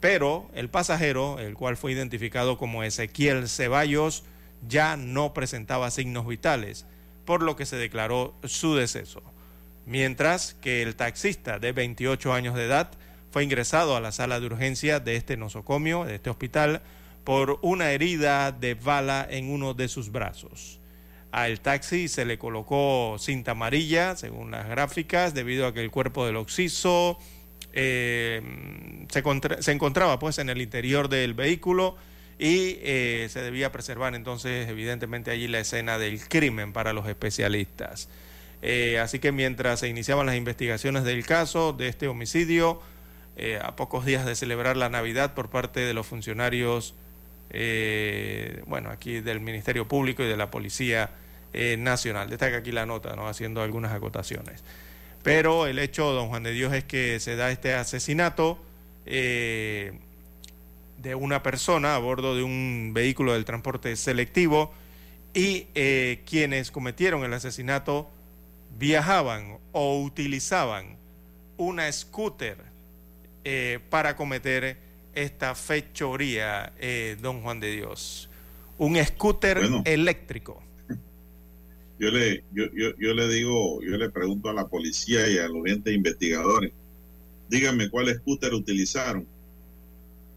Pero el pasajero, el cual fue identificado como Ezequiel Ceballos, ya no presentaba signos vitales, por lo que se declaró su deceso. Mientras que el taxista de 28 años de edad fue ingresado a la sala de urgencia de este nosocomio, de este hospital, por una herida de bala en uno de sus brazos. Al taxi se le colocó cinta amarilla, según las gráficas, debido a que el cuerpo del occiso eh, se, encontraba pues en el interior del vehículo y eh, se debía preservar entonces evidentemente allí la escena del crimen para los especialistas. Eh, así que mientras se iniciaban las investigaciones del caso de este homicidio, a pocos días de celebrar la Navidad por parte de los funcionarios, bueno, aquí del Ministerio Público y de la Policía eh, nacional. Destaca aquí la nota, ¿no? haciendo algunas acotaciones. Pero el hecho, don Juan de Dios, es que se da este asesinato eh, de una persona a bordo de un vehículo del transporte selectivo y eh, quienes cometieron el asesinato viajaban o utilizaban una scooter para cometer esta fechoría, don Juan de Dios. Un scooter eléctrico. [LAUGHS] Yo le, yo, yo, le digo, yo le pregunto a la policía y a los entes investigadores, díganme cuál scooter utilizaron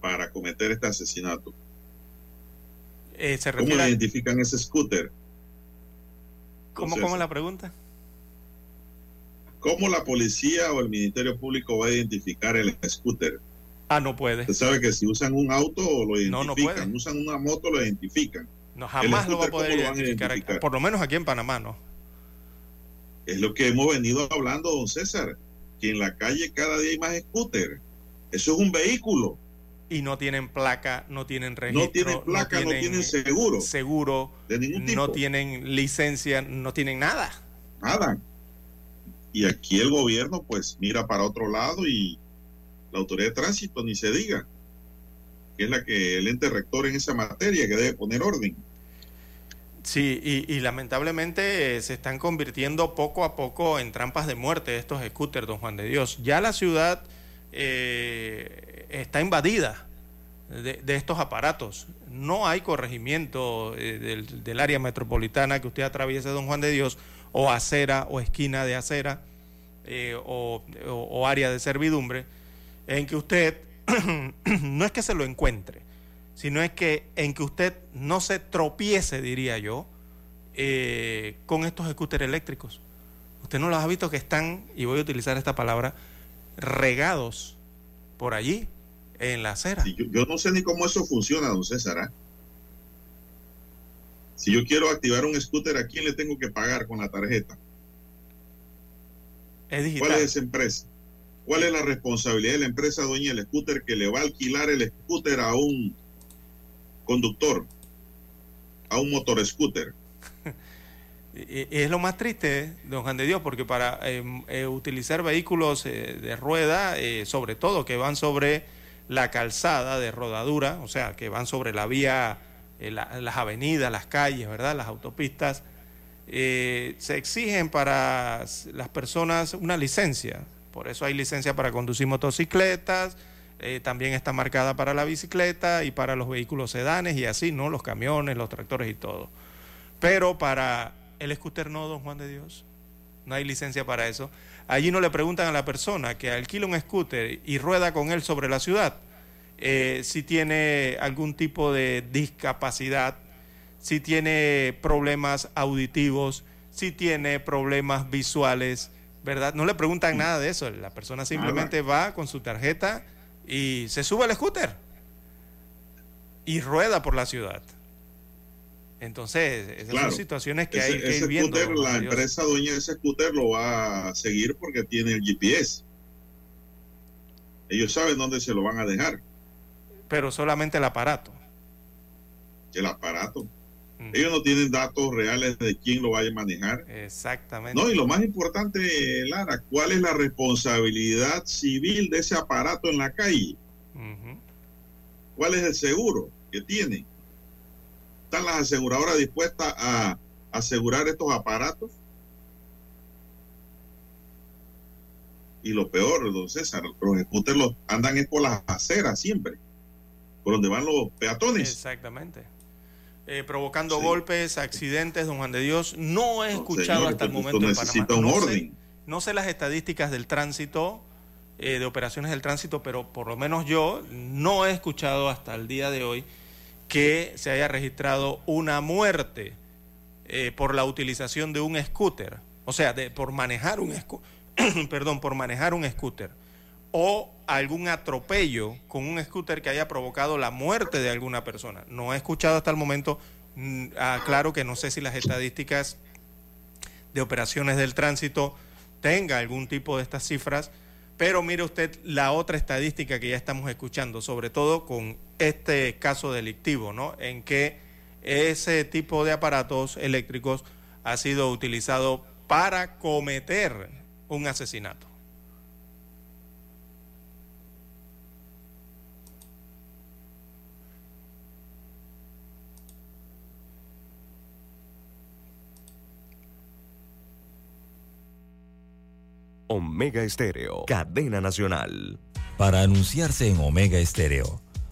para cometer este asesinato. Eh, ¿Cómo identifican ese scooter? ¿Cómo, ¿Cómo la pregunta? ¿Cómo la policía o el Ministerio Público va a identificar el scooter? Ah, no puede. Usted sabe que si usan un auto lo identifican, usan una moto lo identifican. No, jamás lo va a poder identificar, por lo menos aquí en Panamá, ¿no? Es lo que hemos venido hablando, don César, que en la calle cada día hay más scooter. Eso es un vehículo. Y no tienen placa, no tienen registro. No tienen placa, no tienen, seguro. Seguro. De ningún tipo. No tienen licencia, no tienen nada. Nada. Y aquí el gobierno pues mira para otro lado y la autoridad de tránsito ni se diga que es la que el ente rector en esa materia que debe poner orden. Sí, y, lamentablemente eh, se están convirtiendo poco a poco en trampas de muerte estos scooters, don Juan de Dios. Ya la ciudad eh, está invadida de, estos aparatos. No hay corregimiento eh, del, área metropolitana que usted atraviese, don Juan de Dios, o acera o esquina de acera o área de servidumbre, en que usted [CLEARS THROAT] no es que se lo encuentre, sino es que en que usted no se tropiece, diría yo, eh, con estos scooters eléctricos. Usted no los ha visto que están, y voy a utilizar esta palabra, regados por allí, en la acera. yo, no sé ni cómo eso funciona, don César. ¿ah? Si yo quiero activar un scooter, ¿a quién le tengo que pagar con la tarjeta? Es. ¿Cuál es esa empresa? ¿Cuál es la responsabilidad de la empresa dueña del scooter que le va a alquilar el scooter a un conductor, a un motor scooter? [LAUGHS] es lo más triste, don Juan de Dios, porque para em, eh, utilizar vehículos eh, de rueda, eh, sobre todo que van sobre la calzada de rodadura, o sea, que van sobre la vía, las avenidas, las calles, ¿verdad? Las autopistas, se exigen para las personas una licencia, por eso hay licencia para conducir motocicletas, eh, también está marcada para la bicicleta y para los vehículos sedanes y así, ¿no? Los camiones, los tractores y todo. Pero para el scooter no, don Juan de Dios, no hay licencia para eso. Allí no le preguntan a la persona que alquila un scooter y rueda con él sobre la ciudad eh, si tiene algún tipo de discapacidad, si tiene problemas auditivos, si tiene problemas visuales, ¿verdad? No le preguntan nada de eso. La persona simplemente va con su tarjeta y se sube al scooter y rueda por la ciudad. Entonces, esas son situaciones que hay que ir viendo. la empresa dueña de ese scooter lo va a seguir porque tiene el GPS. Ellos saben dónde se lo van a dejar. Pero solamente el aparato. El aparato. Ellos no tienen datos reales de quién lo vaya a manejar. Exactamente. No, y lo más importante, Lara, ¿cuál es la responsabilidad civil de ese aparato en la calle? ¿Cuál es el seguro que tiene? ¿Están las aseguradoras dispuestas a asegurar estos aparatos? Y lo peor, don César, los scooters los andan es por las aceras siempre, por donde van los peatones. Exactamente. Eh, provocando golpes, accidentes, don Juan de Dios. No he escuchado hasta el momento en Panamá. Un no, orden. Sé, no sé las estadísticas del tránsito, eh, de operaciones del tránsito, pero por lo menos yo no he escuchado hasta el día de hoy que se haya registrado una muerte eh, por la utilización de un scooter, o sea, por manejar un [CLEARS THROAT] perdón, por manejar un scooter o algún atropello con un scooter que haya provocado la muerte de alguna persona. No he escuchado hasta el momento, mm, ah, claro que no sé si las estadísticas de operaciones del tránsito tenga algún tipo de estas cifras, pero mire usted la otra estadística que ya estamos escuchando, sobre todo con este caso delictivo, ¿no? En que ese tipo de aparatos eléctricos ha sido utilizado para cometer un asesinato. Omega Estéreo, cadena nacional. Para anunciarse en Omega Estéreo,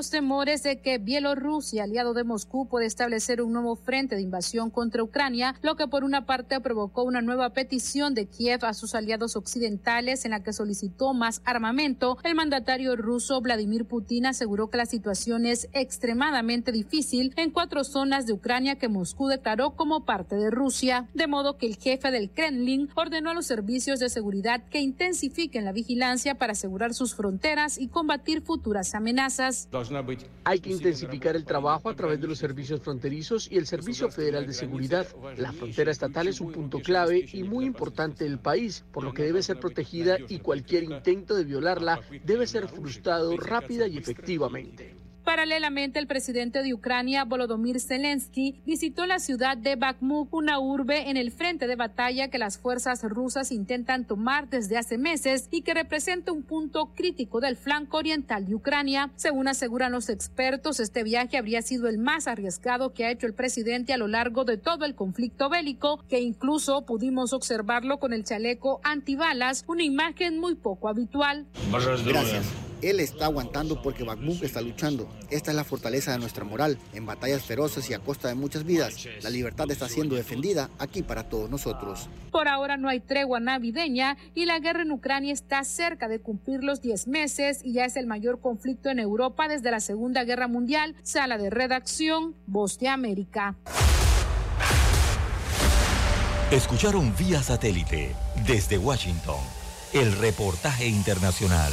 Los temores de que Bielorrusia, aliado de Moscú, puede establecer un nuevo frente de invasión contra Ucrania, lo que por una parte provocó una nueva petición de Kiev a sus aliados occidentales en la que solicitó más armamento, el mandatario ruso Vladimir Putin aseguró que la situación es extremadamente difícil en cuatro zonas de Ucrania que Moscú declaró como parte de Rusia, de modo que el jefe del Kremlin ordenó a los servicios de seguridad que intensifiquen la vigilancia para asegurar sus fronteras y combatir futuras amenazas. Hay que intensificar el trabajo a través de los servicios fronterizos y el Servicio Federal de Seguridad. La frontera estatal es un punto clave y muy importante del país, por lo que debe ser protegida y cualquier intento de violarla debe ser frustrado rápida y efectivamente. Paralelamente, el presidente de Ucrania, Volodymyr Zelensky, visitó la ciudad de Bakhmut, una urbe en el frente de batalla que las fuerzas rusas intentan tomar desde hace meses y que representa un punto crítico del flanco oriental de Ucrania. Según aseguran los expertos, este viaje habría sido el más arriesgado que ha hecho el presidente a lo largo de todo el conflicto bélico, que incluso pudimos observarlo con el chaleco antibalas, una imagen muy poco habitual. Gracias. Él está aguantando porque Bakhmut está luchando. Esta es la fortaleza de nuestra moral. En batallas feroces y a costa de muchas vidas, la libertad está siendo defendida aquí para todos nosotros. Por ahora no hay tregua navideña y la guerra en Ucrania está cerca de cumplir los 10 meses y ya es el mayor conflicto en Europa desde la Segunda Guerra Mundial. Sala de redacción, Voz de América. Escucharon vía satélite desde Washington el reportaje internacional.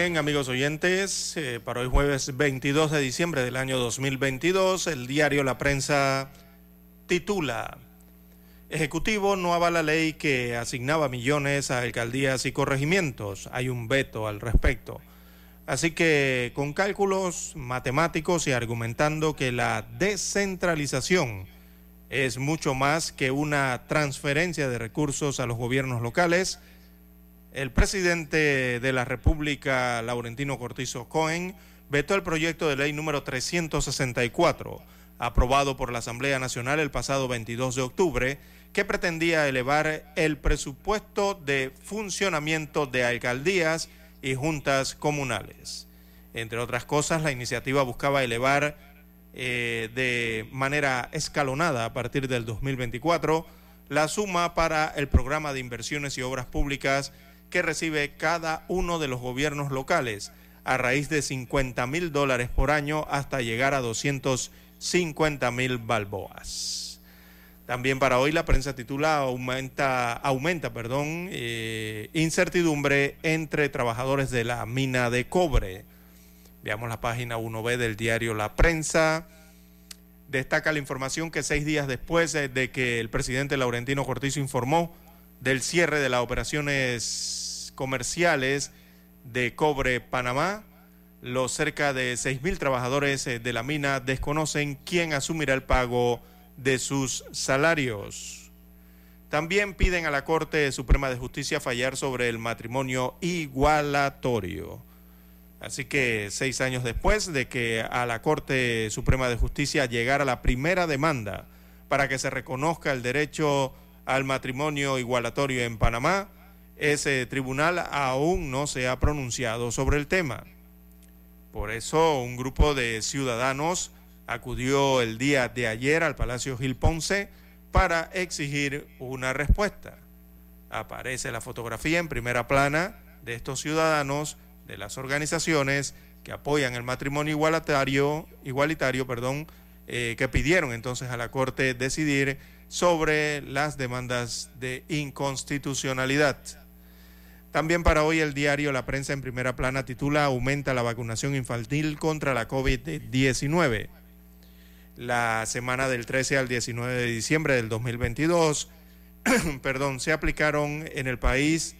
Bien, amigos oyentes, eh, para hoy jueves 22 de diciembre del año 2022, el diario La Prensa titula Ejecutivo no avala ley que asignaba millones a alcaldías y corregimientos. Hay un veto al respecto. Así que con cálculos matemáticos y argumentando que la descentralización es mucho más que una transferencia de recursos a los gobiernos locales, el presidente de la República, Laurentino Cortizo Cohen, vetó el proyecto de ley número 364, aprobado por la Asamblea Nacional el pasado 22 de octubre, que pretendía elevar el presupuesto de funcionamiento de alcaldías y juntas comunales. Entre otras cosas, la iniciativa buscaba elevar eh, de manera escalonada a partir del 2024 la suma para el programa de inversiones y obras públicas que recibe cada uno de los gobiernos locales a raíz de 50 mil dólares por año hasta llegar a 250 mil balboas. También para hoy la prensa titula aumenta, aumenta perdón, eh, incertidumbre entre trabajadores de la mina de cobre. Veamos la página 1B del diario La Prensa. Destaca la información que seis días después de que el presidente Laurentino Cortizo informó del cierre de las operaciones comerciales de cobre Panamá, los cerca de mil trabajadores eh, de la mina desconocen quién asumirá el pago de sus salarios. También piden a la Corte Suprema de Justicia fallar sobre el matrimonio igualatorio. Así que seis años después de que a la Corte Suprema de Justicia llegara la primera demanda para que se reconozca el derecho al matrimonio igualatorio en Panamá, ese tribunal aún no se ha pronunciado sobre el tema. Por eso un grupo de ciudadanos acudió el día de ayer al Palacio Gil Ponce para exigir una respuesta. Aparece la fotografía en primera plana de estos ciudadanos, de las organizaciones que apoyan el matrimonio igualitario, igualitario perdón, eh, que pidieron entonces a la Corte decidir sobre las demandas de inconstitucionalidad. También para hoy el diario La Prensa en primera plana titula Aumenta la vacunación infantil contra la COVID-19 la semana del 13 al 19 de diciembre del 2022, [CLEARS THROAT] perdón, se aplicaron en el país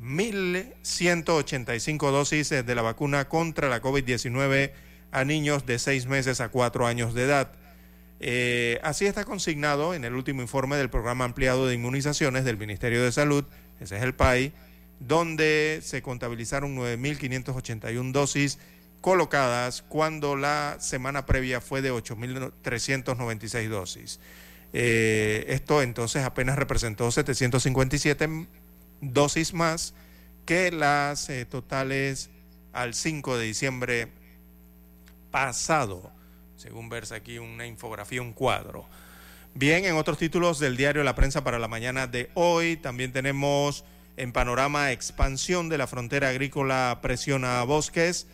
1.185 dosis de la vacuna contra la COVID-19 a niños de 6 meses a 4 años de edad. Eh, así está consignado en el último informe del programa ampliado de inmunizaciones del Ministerio de Salud, ese es el PAI, donde se contabilizaron 9.581 dosis colocadas cuando la semana previa fue de 8.396 dosis. Eh, esto entonces apenas representó 757 dosis más que las eh, totales al 5 de diciembre pasado, según verse aquí una infografía, un cuadro. Bien, en otros títulos del diario La Prensa para la mañana de hoy, también tenemos en panorama expansión de la frontera agrícola presiona bosques.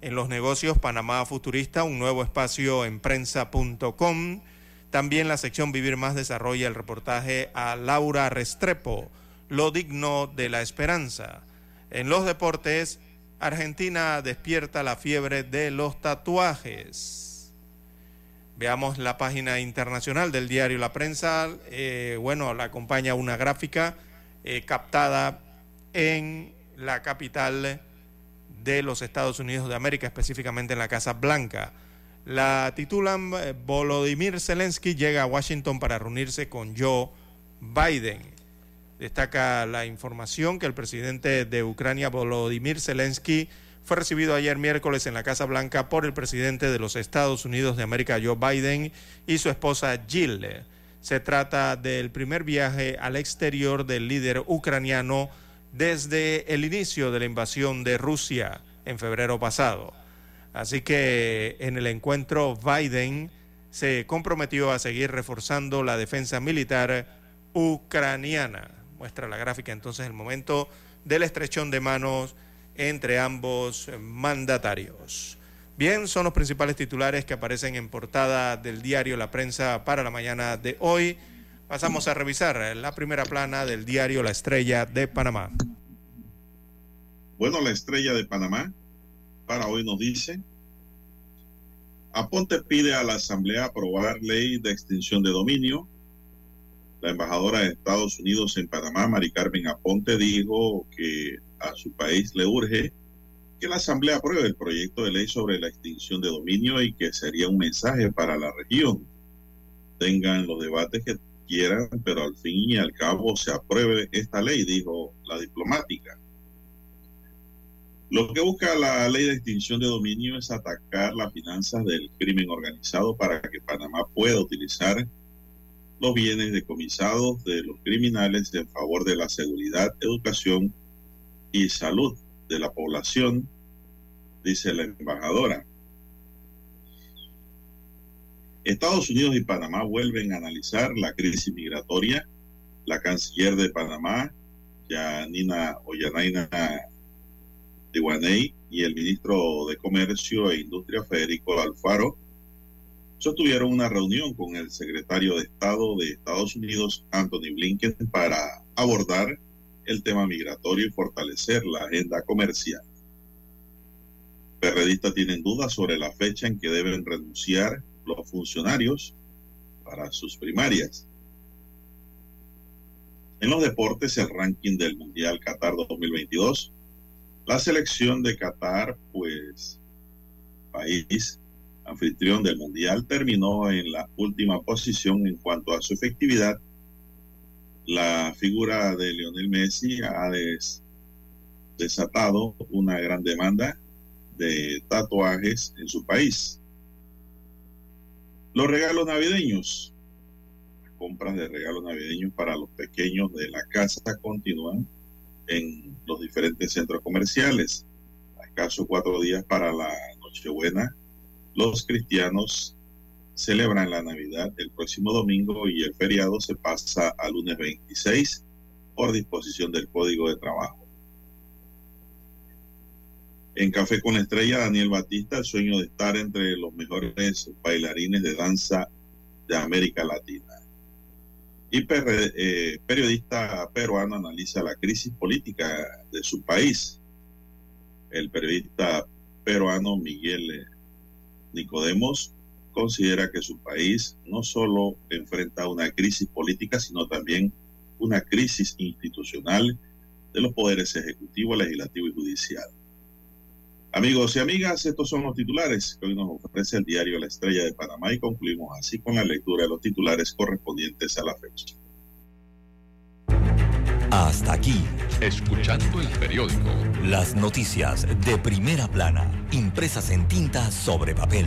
En los negocios Panamá Futurista, un nuevo espacio en prensa.com. También la sección Vivir Más desarrolla el reportaje a Laura Restrepo, Lo digno de la esperanza. En los deportes, Argentina despierta la fiebre de los tatuajes. Veamos la página internacional del diario La Prensa. Eh, bueno, la acompaña una gráfica eh, captada en la capital de los Estados Unidos de América, específicamente en la Casa Blanca. La titulan eh, Volodymyr Zelensky llega a Washington para reunirse con Joe Biden. Destaca la información que el presidente de Ucrania, Volodymyr Zelensky, fue recibido ayer miércoles en la Casa Blanca por el presidente de los Estados Unidos de América, Joe Biden, y su esposa Jill. Se trata del primer viaje al exterior del líder ucraniano desde el inicio de la invasión de Rusia en febrero pasado. Así que en el encuentro Biden se comprometió a seguir reforzando la defensa militar ucraniana. Muestra la gráfica entonces el momento del estrechón de manos entre ambos mandatarios. Bien, son los principales titulares que aparecen en portada del diario La Prensa para la mañana de hoy. Pasamos a revisar la primera plana del diario La Estrella de Panamá. Bueno, la estrella de Panamá para hoy nos dice, Aponte pide a la Asamblea aprobar ley de extinción de dominio. La embajadora de Estados Unidos en Panamá, Mari Carmen Aponte, dijo que a su país le urge que la Asamblea apruebe el proyecto de ley sobre la extinción de dominio y que sería un mensaje para la región. Tengan los debates que quieran, pero al fin y al cabo se apruebe esta ley, dijo la diplomática. Lo que busca la ley de extinción de dominio es atacar las finanzas del crimen organizado para que Panamá pueda utilizar los bienes decomisados de los criminales en favor de la seguridad, educación y salud de la población, dice la embajadora. Estados Unidos y Panamá vuelven a analizar la crisis migratoria. La canciller de Panamá, Yanina Ollanaina Guaney y el ministro de Comercio e Industria, Federico Alfaro, sostuvieron una reunión con el secretario de Estado de Estados Unidos, Anthony Blinken, para abordar el tema migratorio y fortalecer la agenda comercial. Periodistas tienen dudas sobre la fecha en que deben renunciar los funcionarios para sus primarias. En los deportes, el ranking del Mundial Qatar 2022 la selección de Qatar, pues, país anfitrión del Mundial, terminó en la última posición en cuanto a su efectividad. La figura de Lionel Messi ha desatado una gran demanda de tatuajes en su país. Los regalos navideños, las compras de regalos navideños para los pequeños de la casa continúan en los diferentes centros comerciales. A cuatro días para la Nochebuena, los cristianos celebran la Navidad el próximo domingo y el feriado se pasa al lunes 26 por disposición del Código de Trabajo. En Café con Estrella, Daniel Batista, el sueño de estar entre los mejores bailarines de danza de América Latina. Y eh, periodista peruano analiza la crisis política de su país. El periodista peruano Miguel eh, Nicodemos considera que su país no solo enfrenta una crisis política, sino también una crisis institucional de los poderes ejecutivo, legislativo y judicial. Amigos y amigas, estos son los titulares que hoy nos ofrece el diario La Estrella de Panamá y concluimos así con la lectura de los titulares correspondientes a la fecha. Hasta aquí, escuchando el periódico. Las noticias de primera plana, impresas en tinta sobre papel.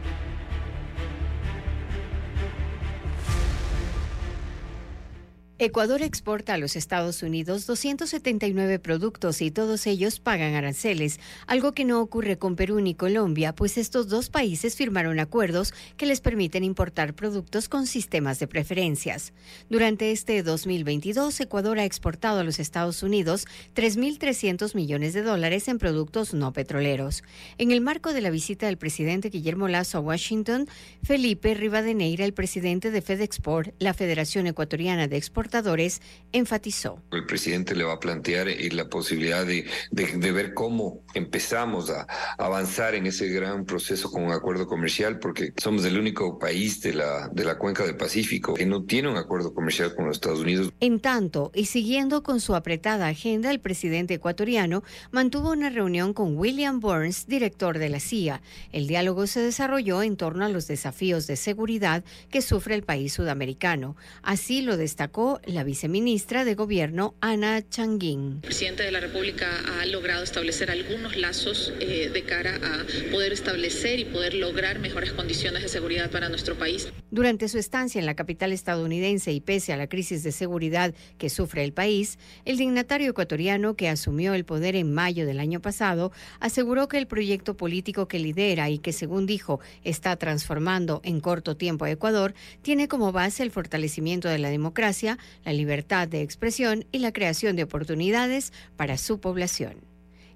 Ecuador exporta a los Estados Unidos 279 productos y todos ellos pagan aranceles, algo que no ocurre con Perú ni Colombia, pues estos dos países firmaron acuerdos que les permiten importar productos con sistemas de preferencias. Durante este 2022, Ecuador ha exportado a los Estados Unidos 3.300 millones de dólares en productos no petroleros. En el marco de la visita del presidente Guillermo Lazo a Washington, Felipe Rivadeneira, el presidente de FedExport, la Federación Ecuatoriana de Exportación, exportadores, enfatizó. El presidente le va a plantear eh, la posibilidad de, de, ver cómo empezamos a avanzar en ese gran proceso con un acuerdo comercial, porque somos el único país de la, de la cuenca del Pacífico que no tiene un acuerdo comercial con los Estados Unidos. En tanto, y siguiendo con su apretada agenda, el presidente ecuatoriano mantuvo una reunión con William Burns, director de la CIA. El diálogo se desarrolló en torno a los desafíos de seguridad que sufre el país sudamericano. Así lo destacó la viceministra de Gobierno, Ana Changuín. El presidente de la República ha logrado establecer algunos lazos eh, de cara a poder establecer y poder lograr mejores condiciones de seguridad para nuestro país. Durante su estancia en la capital estadounidense y pese a la crisis de seguridad que sufre el país, el dignatario ecuatoriano que asumió el poder en mayo del año pasado aseguró que el proyecto político que lidera y que, según dijo, está transformando en corto tiempo a Ecuador, tiene como base el fortalecimiento de la democracia, la libertad de expresión y la creación de oportunidades para su población.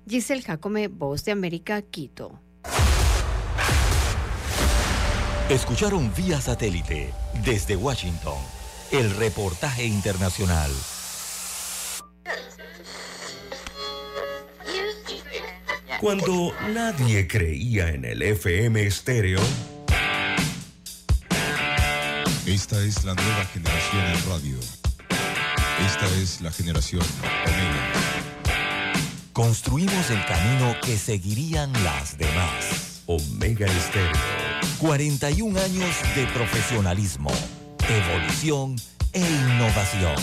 Giselle Jacome, Voz de América, Quito. Escucharon vía satélite desde Washington el reportaje internacional. Cuando nadie creía en el FM estéreo. Esta es la nueva generación en radio. Esta es la generación Omega. Construimos el camino que seguirían las demás. Omega Estéreo. 41 años de profesionalismo, evolución e innovación.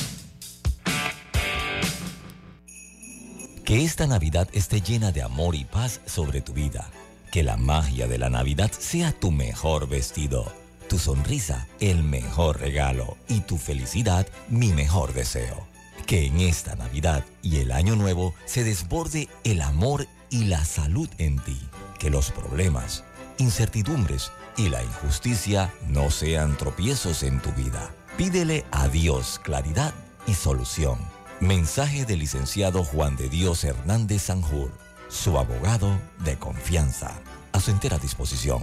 Que esta Navidad esté llena de amor y paz sobre tu vida. Que la magia de la Navidad sea tu mejor vestido, tu sonrisa el mejor regalo y tu felicidad mi mejor deseo. Que en esta Navidad y el Año Nuevo se desborde el amor y la salud en ti. Que los problemas, incertidumbres y la injusticia no sean tropiezos en tu vida. Pídele a Dios claridad y solución. Mensaje del licenciado Juan de Dios Hernández Sanjur, su abogado de confianza. A su entera disposición.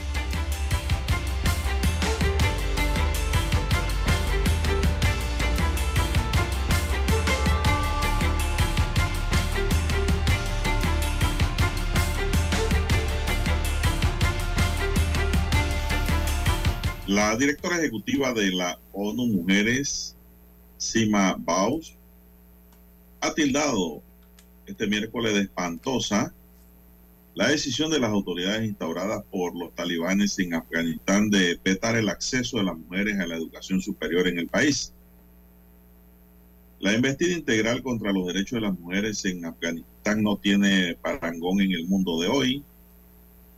La directora ejecutiva de la ONU Mujeres, Sima Baus, ha tildado este miércoles de espantosa la decisión de las autoridades instauradas por los talibanes en Afganistán de vetar el acceso de las mujeres a la educación superior en el país. La investida integral contra los derechos de las mujeres en Afganistán no tiene parangón en el mundo de hoy.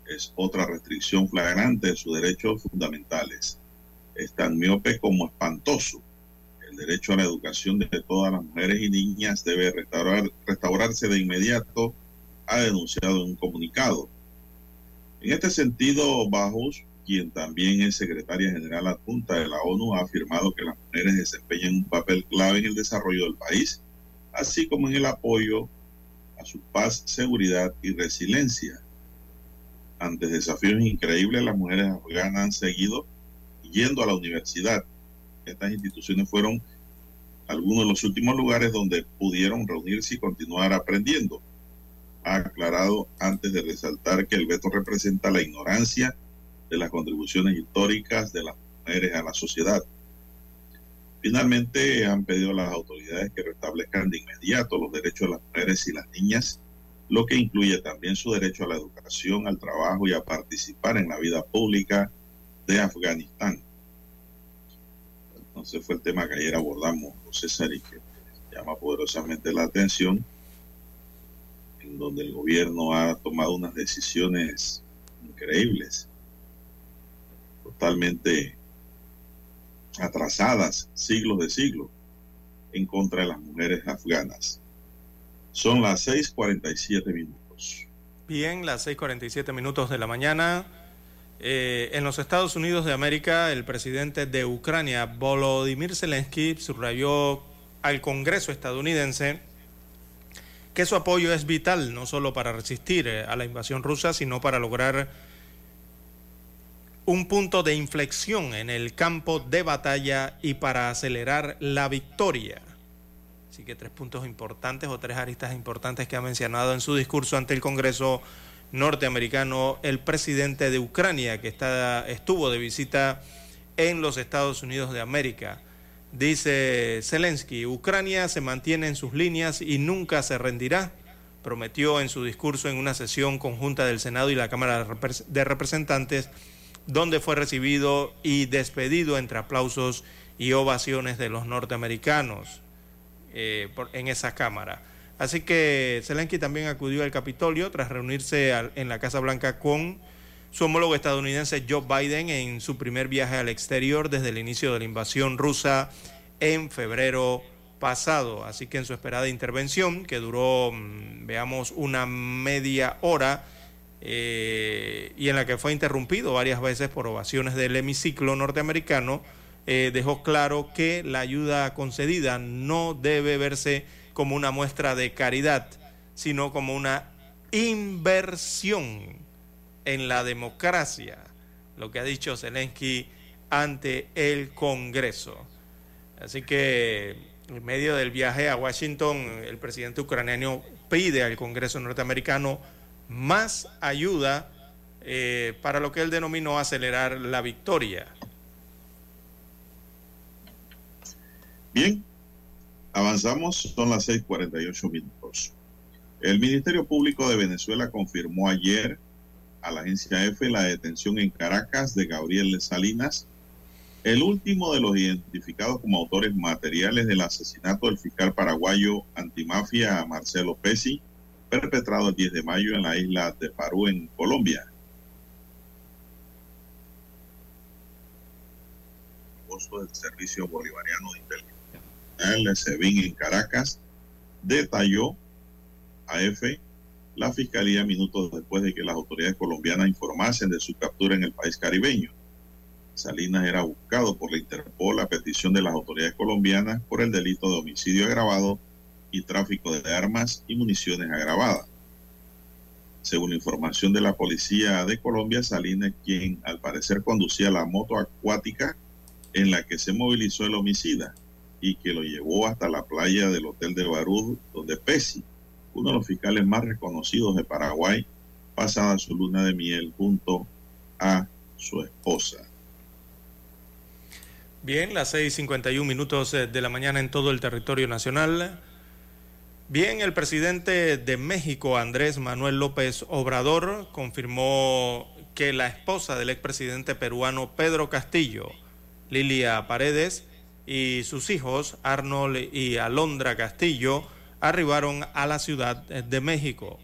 Es otra restricción flagrante de sus derechos fundamentales. Es tan miope como espantoso. El derecho a la educación de todas las mujeres y niñas debe restaurar, restaurarse de inmediato ha denunciado en un comunicado. En este sentido, Bajos, quien también es secretaria general adjunta de la ONU, ha afirmado que las mujeres desempeñan un papel clave en el desarrollo del país, así como en el apoyo a su paz, seguridad y resiliencia. Ante desafíos increíbles, las mujeres afganas han seguido yendo a la universidad. Estas instituciones fueron algunos de los últimos lugares donde pudieron reunirse y continuar aprendiendo ha aclarado antes de resaltar que el veto representa la ignorancia de las contribuciones históricas de las mujeres a la sociedad. Finalmente, han pedido a las autoridades que restablezcan de inmediato los derechos de las mujeres y las niñas, lo que incluye también su derecho a la educación, al trabajo y a participar en la vida pública de Afganistán. Entonces fue el tema que ayer abordamos, César, y que llama poderosamente la atención donde el gobierno ha tomado unas decisiones increíbles, totalmente atrasadas, siglos de siglos, en contra de las mujeres afganas. Son las 6:47 minutos. Bien, las 6:47 minutos de la mañana. Eh, en los Estados Unidos de América, el presidente de Ucrania, Volodymyr Zelensky, subrayó al Congreso estadounidense que su apoyo es vital no solo para resistir eh, a la invasión rusa, sino para lograr un punto de inflexión en el campo de batalla y para acelerar la victoria. Así que tres puntos importantes o tres aristas importantes que ha mencionado en su discurso ante el Congreso norteamericano el presidente de Ucrania, que está, estuvo de visita en los Estados Unidos de América. Dice Zelensky, Ucrania se mantiene en sus líneas y nunca se rendirá, prometió en su discurso en una sesión conjunta del Senado y la Cámara de Representantes, donde fue recibido y despedido entre aplausos y ovaciones de los norteamericanos eh, en esa Cámara. Así que Zelensky también acudió al Capitolio tras reunirse en la Casa Blanca con su homólogo estadounidense Joe Biden en su primer viaje al exterior desde el inicio de la invasión rusa en febrero pasado. Así que en su esperada intervención, que duró, mm, veamos, una media hora, eh, y en la que fue interrumpido varias veces por ovaciones del hemiciclo norteamericano, eh, dejó claro que la ayuda concedida no debe verse como una muestra de caridad, sino como una inversión en la democracia, lo que ha dicho Zelensky ante el Congreso. Así que en medio del viaje a Washington, el presidente ucraniano pide al Congreso norteamericano más ayuda eh, para lo que él denominó acelerar la victoria. Bien, Avanzamos, son las 6:48 minutos. El Ministerio Público de Venezuela confirmó ayer a la agencia EFE la detención en Caracas de Gabriel Salinas, el último de los identificados como autores materiales del asesinato del fiscal paraguayo antimafia Marcelo Pesi, perpetrado el 10 de mayo en la isla de Parú, en Colombia. Del Servicio Bolivariano de Inteligencia SEBIN en Caracas, detalló a EFE la fiscalía minutos después de que las autoridades colombianas informasen de su captura en el país caribeño. Salinas era buscado por la Interpol a petición de las autoridades colombianas por el delito de homicidio agravado y tráfico de armas y municiones agravadas. Según información de la policía de Colombia, Salinas, quien al parecer conducía la moto acuática en la que se movilizó el homicida, y que lo llevó hasta la playa del Hotel de Barú, donde Pesi, uno de los fiscales más reconocidos de Paraguay, pasaba su luna de miel junto a su esposa. Bien, las 6.51 minutos eh, de la mañana en todo el territorio nacional. Bien, el presidente de México, Andrés Manuel López Obrador, confirmó que la esposa del expresidente peruano Pedro Castillo, Lilia Paredes, y sus hijos, Arnold y Alondra Castillo, arribaron a la Ciudad de México.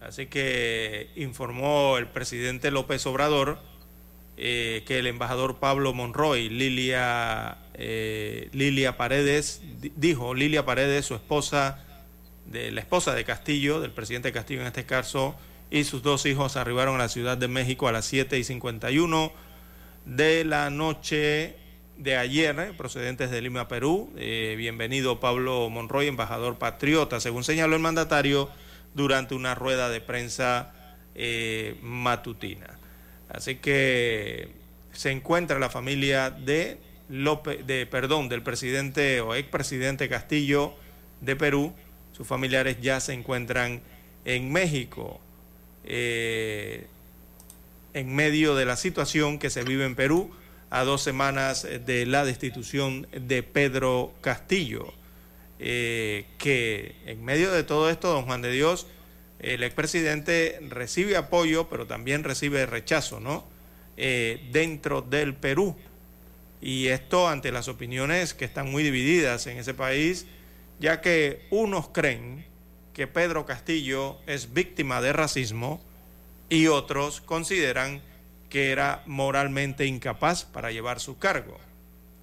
Así que informó el presidente López Obrador eh, que el embajador Pablo Monroy, Lilia, eh, Lilia Paredes, dijo, Lilia Paredes, su esposa, de, la esposa de Castillo, del presidente Castillo en este caso, y sus dos hijos arribaron a la Ciudad de México a las 7 y 51 de la noche de ayer, eh, procedentes de Lima, Perú. Eh, bienvenido Pablo Monroy, embajador patriota, según señaló el mandatario durante una rueda de prensa eh, matutina. Así que se encuentra la familia de López, de perdón, del presidente o expresidente Castillo de Perú. Sus familiares ya se encuentran en México. en medio de la situación que se vive en Perú, a dos semanas eh, de la destitución de Pedro Castillo, eh, que en medio de todo esto, don Juan de Dios, el expresidente recibe apoyo, pero también recibe rechazo, ¿no? Eh, dentro del Perú. Y esto ante las opiniones que están muy divididas en ese país, ya que unos creen que Pedro Castillo es víctima de racismo y otros consideran que era moralmente incapaz para llevar su cargo.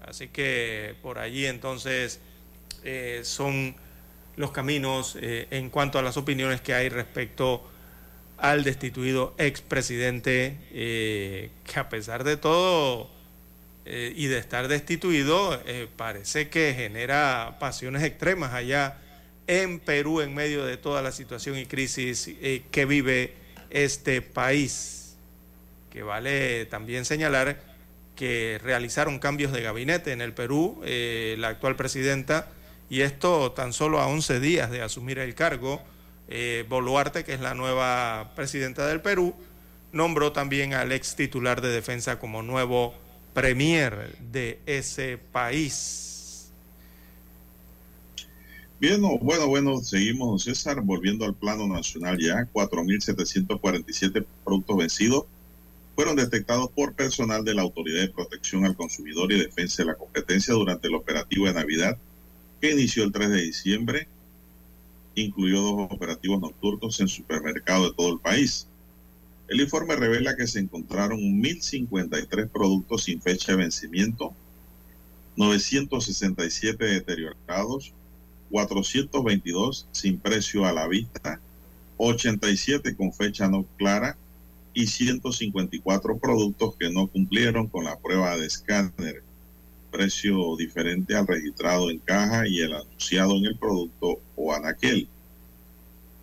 Así que por allí entonces eh, son los caminos eh, en cuanto a las opiniones que hay respecto al destituido expresidente, eh, que a pesar de todo eh, y de estar destituido, parece que genera pasiones extremas allá en Perú en medio de toda la situación y crisis que vive este país. Que vale también señalar que realizaron cambios de gabinete en el Perú, la actual presidenta, y esto tan solo a 11 días de asumir el cargo eh, Boluarte, que es la nueva presidenta del Perú, nombró también al ex titular de defensa como nuevo premier de ese país. Bien, bueno, bueno, seguimos, César, volviendo al plano nacional ya, 4.747 productos vencidos fueron detectados por personal de la Autoridad de Protección al Consumidor y Defensa de la Competencia durante el operativo de Navidad que inició el 3 de diciembre incluyó dos operativos nocturnos en supermercados de todo el país. El informe revela que se encontraron 1.053 productos sin fecha de vencimiento, 967 deteriorados, 422 sin precio a la vista, 87 con fecha no clara y 154 productos que no cumplieron con la prueba de escáner, precio diferente al registrado en caja y el anunciado en el producto o anaquel.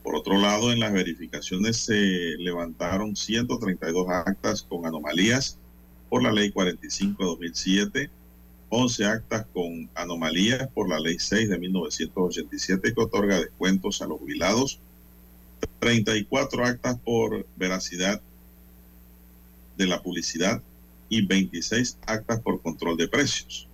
Por otro lado, en las verificaciones se levantaron 132 actas con anomalías por la ley 45 de 2007, 11 actas con anomalías por la ley 6 de 1987 que otorga descuentos a los jubilados, 34 actas por veracidad de la publicidad y 26 actas por control de precios.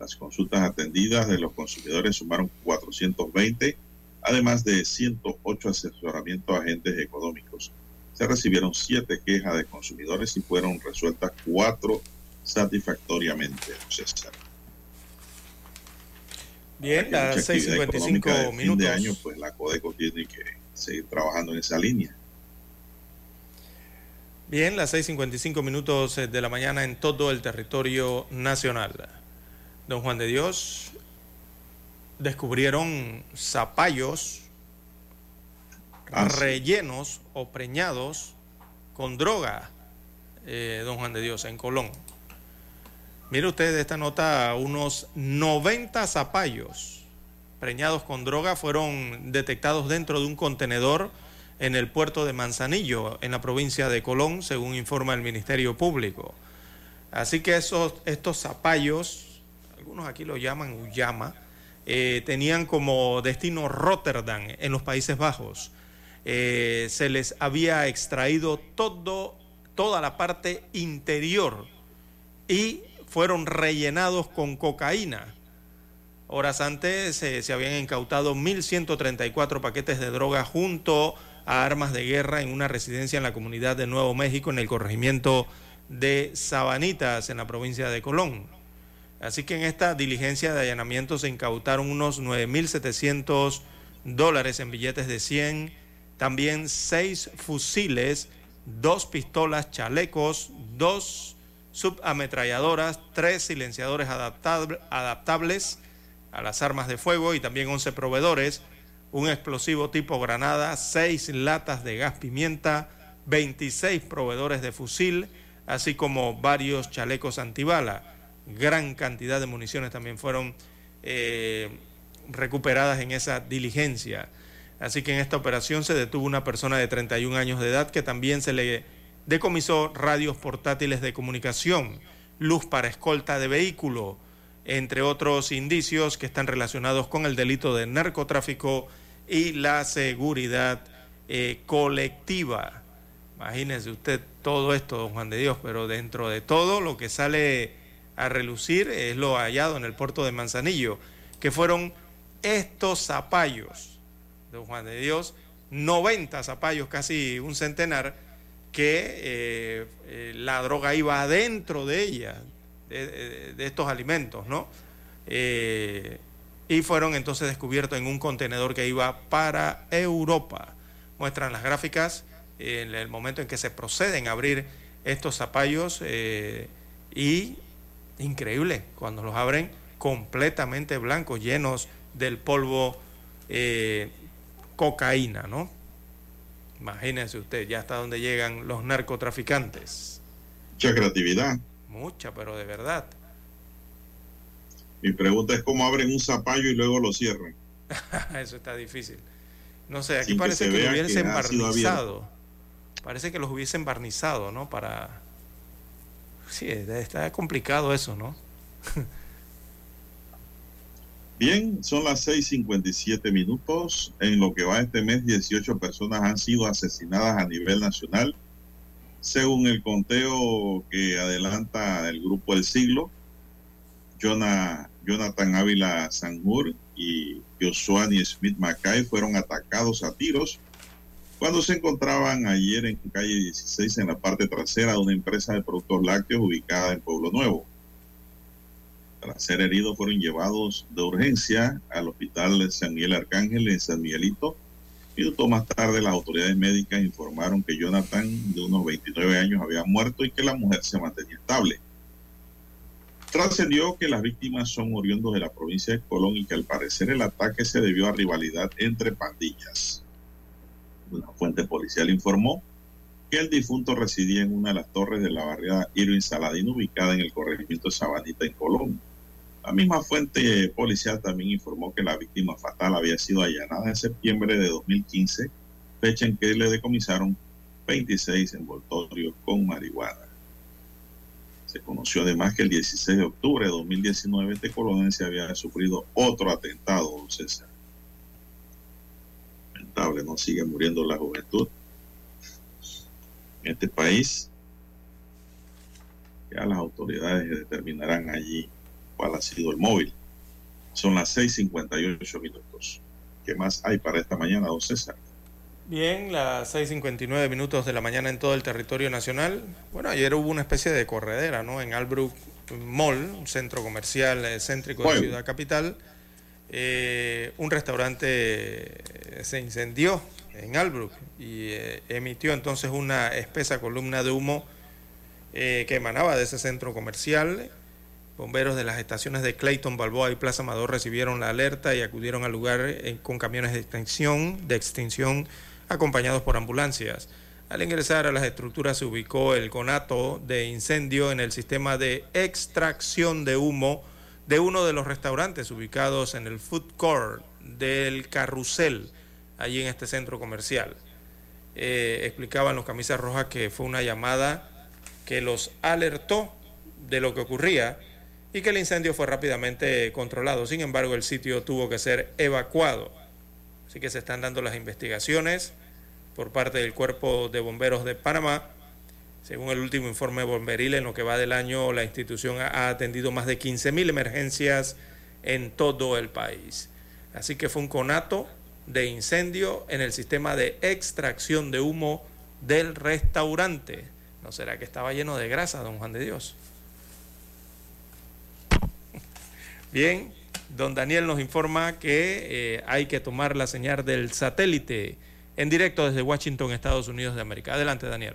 Las consultas atendidas de los consumidores sumaron 420, además de 108 asesoramientos a agentes económicos. Se recibieron siete quejas de consumidores y fueron resueltas cuatro satisfactoriamente. Bien, las 6.55 minutos. de año, pues la Codeco tiene que seguir trabajando en esa línea. Bien, las 6.55 minutos de la mañana en todo el territorio nacional. Don Juan de Dios, descubrieron zapallos ah, rellenos o preñados con droga, eh, don Juan de Dios, en Colón. Mire usted esta nota, unos 90 zapallos preñados con droga fueron detectados dentro de un contenedor en el puerto de Manzanillo, en la provincia de Colón, según informa el Ministerio Público. Así que esos, estos zapallos algunos aquí lo llaman Uyama, eh, tenían como destino Rotterdam en los Países Bajos. Eh, se les había extraído todo, toda la parte interior y fueron rellenados con cocaína. Horas antes eh, se habían incautado 1.134 paquetes de droga junto armas de guerra en una residencia en la comunidad de Nuevo México, en el corregimiento de Sabanitas, en la provincia de Colón. Así que en esta diligencia de allanamiento se incautaron unos 9.700 dólares en billetes de 100, también seis fusiles, dos pistolas chalecos, dos subametralladoras, tres silenciadores adaptables a las armas de fuego y también 11 proveedores, un explosivo tipo granada, seis latas de gas pimienta, 26 proveedores de fusil, así como varios chalecos antibala gran cantidad de municiones también fueron eh, recuperadas en esa diligencia. Así que en esta operación se detuvo una persona de 31 años de edad que también se le decomisó radios portátiles de comunicación, luz para escolta de vehículo, entre otros indicios que están relacionados con el delito de narcotráfico y la seguridad eh, colectiva. Imagínese usted todo esto, don Juan de Dios, pero dentro de todo lo que sale a relucir es lo hallado en el puerto de Manzanillo, que fueron estos zapallos de Juan de Dios, 90 zapallos, casi un centenar, que eh, eh, la droga iba adentro de ella, de, estos alimentos, ¿no? Y fueron entonces descubiertos en un contenedor que iba para Europa. Muestran las gráficas en el momento en que se proceden a abrir estos zapallos y increíble cuando los abren completamente blancos, llenos del polvo eh, cocaína, ¿no? Imagínense usted, ya hasta dónde llegan los narcotraficantes. Mucha creatividad. Mucha, pero de verdad. Mi pregunta es cómo abren un zapallo y luego lo cierran. [LAUGHS] Eso está difícil. No sé, aquí parece que, lo hubiesen barnizado. Parece que los hubiesen barnizado, ¿no? Para... Sí, está complicado eso, ¿no? [LAUGHS] Bien, son las 6:57 minutos. En lo que va este mes, 18 personas han sido asesinadas a nivel nacional, según el conteo que adelanta el Grupo El Siglo. Jonathan Ávila Sanjur y Josuani Smith Mackay fueron atacados a tiros cuando se encontraban ayer en calle 16 en la parte trasera de una empresa de productos lácteos ubicada en Pueblo Nuevo. Tras ser heridos fueron llevados de urgencia al hospital de San Miguel Arcángel en San Miguelito. Minutos más tarde las autoridades médicas informaron que Jonathan, de unos 29 años, había muerto y que la mujer se mantenía estable. Trascendió que las víctimas son oriundos de la provincia de Colón y que al parecer el ataque se debió a rivalidad entre pandillas. Una fuente policial informó que el difunto residía en una de las torres de la barriada Irving Saladino ubicada en el corregimiento Sabanita en Colón. La misma fuente policial también informó que la víctima fatal había sido allanada en septiembre de 2015, fecha en que le decomisaron 26 envoltorios con marihuana. Se conoció además que el 16 de octubre de 2019 este colonense había sufrido otro atentado, don César. Lamentable, no sigue muriendo la juventud en este país. Ya las autoridades determinarán allí cuál ha sido el móvil. Son las 6.58 minutos. ¿Qué más hay para esta mañana, don César? Bien, las 6.59 minutos de la mañana en todo el territorio nacional. Bueno, ayer hubo una especie de corredera, ¿no? En Albrook Mall, un centro comercial eh, céntrico de Ciudad Capital. Eh, un restaurante eh, se incendió en Albrook y emitió entonces una espesa columna de humo que emanaba de ese centro comercial Bomberos de las estaciones de Clayton, Balboa y Plaza Amador recibieron la alerta y acudieron al lugar con camiones de extinción, de extinción acompañados por ambulancias. Al ingresar a las estructuras se ubicó el conato de incendio en el sistema de extracción de humo de uno de los restaurantes ubicados en el food court del Carrusel, allí en este centro comercial. Eh, explicaban los camisas rojas que fue una llamada que los alertó de lo que ocurría y que el incendio fue rápidamente controlado. Sin embargo, el sitio tuvo que ser evacuado. Así que se están dando las investigaciones por parte del Cuerpo de Bomberos de Panamá. Según el último informe bomberil, en lo que va del año, la institución ha atendido más de 15.000 emergencias en todo el país. Así que fue un conato de incendio en el sistema de extracción de humo del restaurante. ¿No será que estaba lleno de grasa, don Juan de Dios? [LAUGHS] Bien, don Daniel nos informa que eh, hay que tomar la señal del satélite en directo desde Washington, Estados Unidos de América. Adelante, Daniel.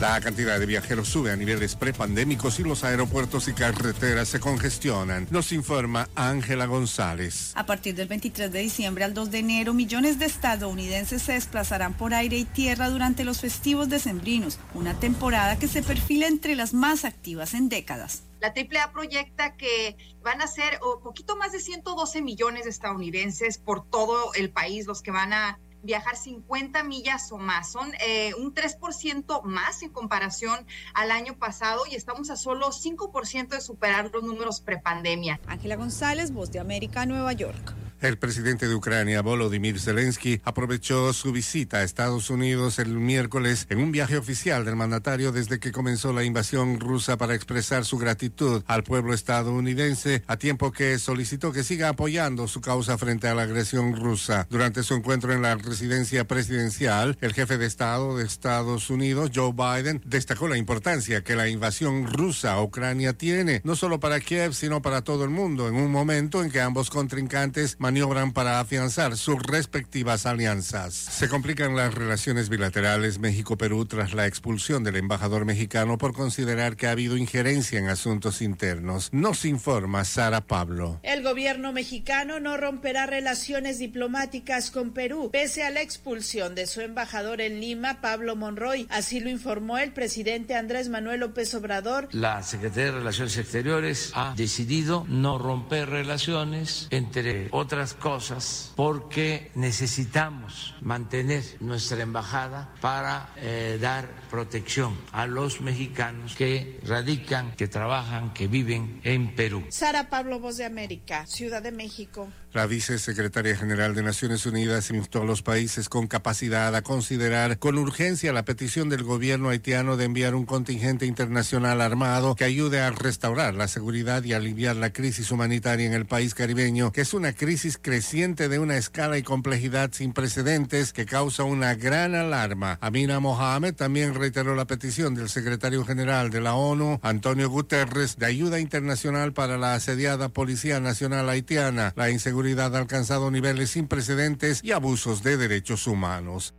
La cantidad de viajeros sube a niveles prepandémicos y los aeropuertos y carreteras se congestionan, nos informa Ángela González. A partir del 23 de diciembre al 2 de enero, millones de estadounidenses se desplazarán por aire y tierra durante los festivos decembrinos, una temporada que se perfila entre las más activas en décadas. La AAA proyecta que van a ser un poquito más de 112 millones de estadounidenses por todo el país los que van a viajar 50 millas o más. Son eh, un 3% más en comparación al año pasado y estamos a solo 5% de superar los números prepandemia. Ángela González, Voz de América, Nueva York. El presidente de Ucrania, Volodymyr Zelensky, aprovechó su visita a Estados Unidos el miércoles en un viaje oficial del mandatario desde que comenzó la invasión rusa para expresar su gratitud al pueblo estadounidense, a tiempo que solicitó que siga apoyando su causa frente a la agresión rusa. Durante su encuentro en la residencia presidencial, el jefe de Estado de Estados Unidos, Joe Biden, destacó la importancia que la invasión rusa a Ucrania tiene, no solo para Kiev, sino para todo el mundo, en un momento en que ambos contrincantes maniobran para afianzar sus respectivas alianzas. Se complican las relaciones bilaterales México-Perú tras la expulsión del embajador mexicano por considerar que ha habido injerencia en asuntos internos. Nos informa Sara Pablo. El gobierno mexicano no romperá relaciones diplomáticas con Perú, pese a la expulsión de su embajador en Lima, Pablo Monroy. Así lo informó el presidente Andrés Manuel López Obrador. La Secretaría de Relaciones Exteriores ha decidido no romper relaciones, entre otras cosas, porque necesitamos mantener nuestra embajada para eh, dar protección a los mexicanos que radican, que trabajan, que viven en Perú. Sara Pablo, Voz de América, Ciudad de México. La vicesecretaria general de Naciones Unidas instó a los países con capacidad a considerar con urgencia la petición del gobierno haitiano de enviar un contingente internacional armado que ayude a restaurar la seguridad y aliviar la crisis humanitaria en el país caribeño, que es una crisis creciente de una escala y complejidad sin precedentes que causa una gran alarma. Amina Mohamed también reiteró la petición del secretario general de la ONU, Antonio Guterres, de ayuda internacional para la asediada Policía Nacional Haitiana. La inseguridad ha alcanzado niveles sin precedentes y abusos de derechos humanos.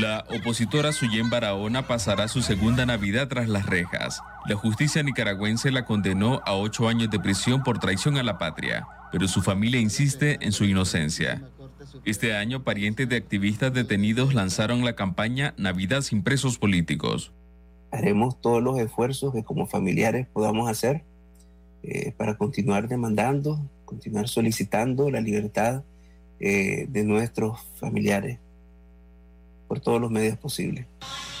La opositora Suyen Barahona pasará su segunda Navidad tras las rejas. La justicia nicaragüense la condenó a ocho años de prisión por traición a la patria, pero su familia insiste en su inocencia. Este año, parientes de activistas detenidos lanzaron la campaña Navidad sin presos políticos. Haremos todos los esfuerzos que como familiares podamos hacer eh, para continuar demandando, continuar solicitando la libertad eh, de nuestros familiares por todos los medios posibles.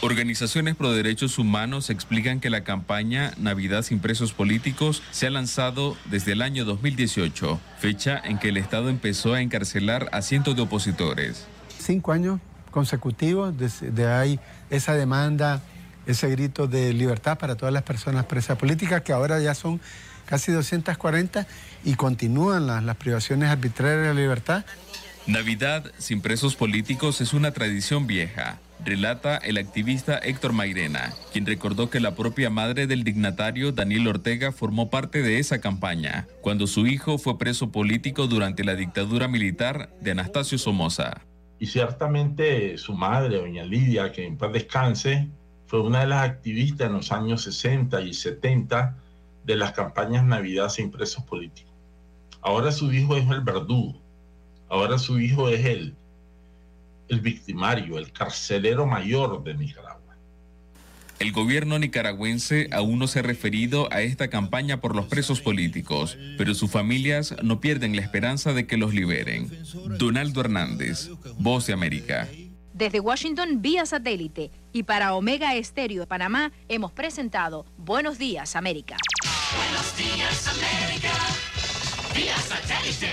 Organizaciones pro derechos humanos explican que la campaña Navidad sin presos políticos se ha lanzado desde el año 2018, fecha en que el Estado empezó a encarcelar a cientos de opositores. Cinco años consecutivos de, ahí esa demanda, ese grito de libertad para todas las personas presas políticas, que ahora ya son casi 240 y continúan las, las privaciones arbitrarias de la libertad. Navidad sin presos políticos es una tradición vieja, relata el activista Héctor Mairena, quien recordó que la propia madre del dignatario Daniel Ortega formó parte de esa campaña, cuando su hijo fue preso político durante la dictadura militar de Anastasio Somoza. Y ciertamente su madre, doña Lidia, que en paz descanse, fue una de las activistas en los años 60 y 70 de las campañas Navidad sin presos políticos. Ahora su hijo es el verdugo Ahora su hijo es el, el victimario, el carcelero mayor de Nicaragua. El gobierno nicaragüense aún no se ha referido a esta campaña por los presos políticos, pero sus familias no pierden la esperanza de que los liberen. Donaldo Hernández, Voz de América. Desde Washington vía satélite y para Omega Estéreo de Panamá hemos presentado Buenos Días América. Buenos días, América. Vía satélite.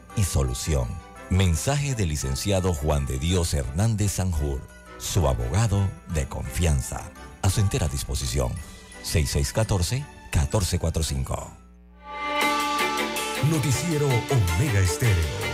y solución. Mensaje del licenciado Juan de Dios Hernández Sanjur, su abogado de confianza. A su entera disposición. 6614-1445. Noticiero Omega Estéreo.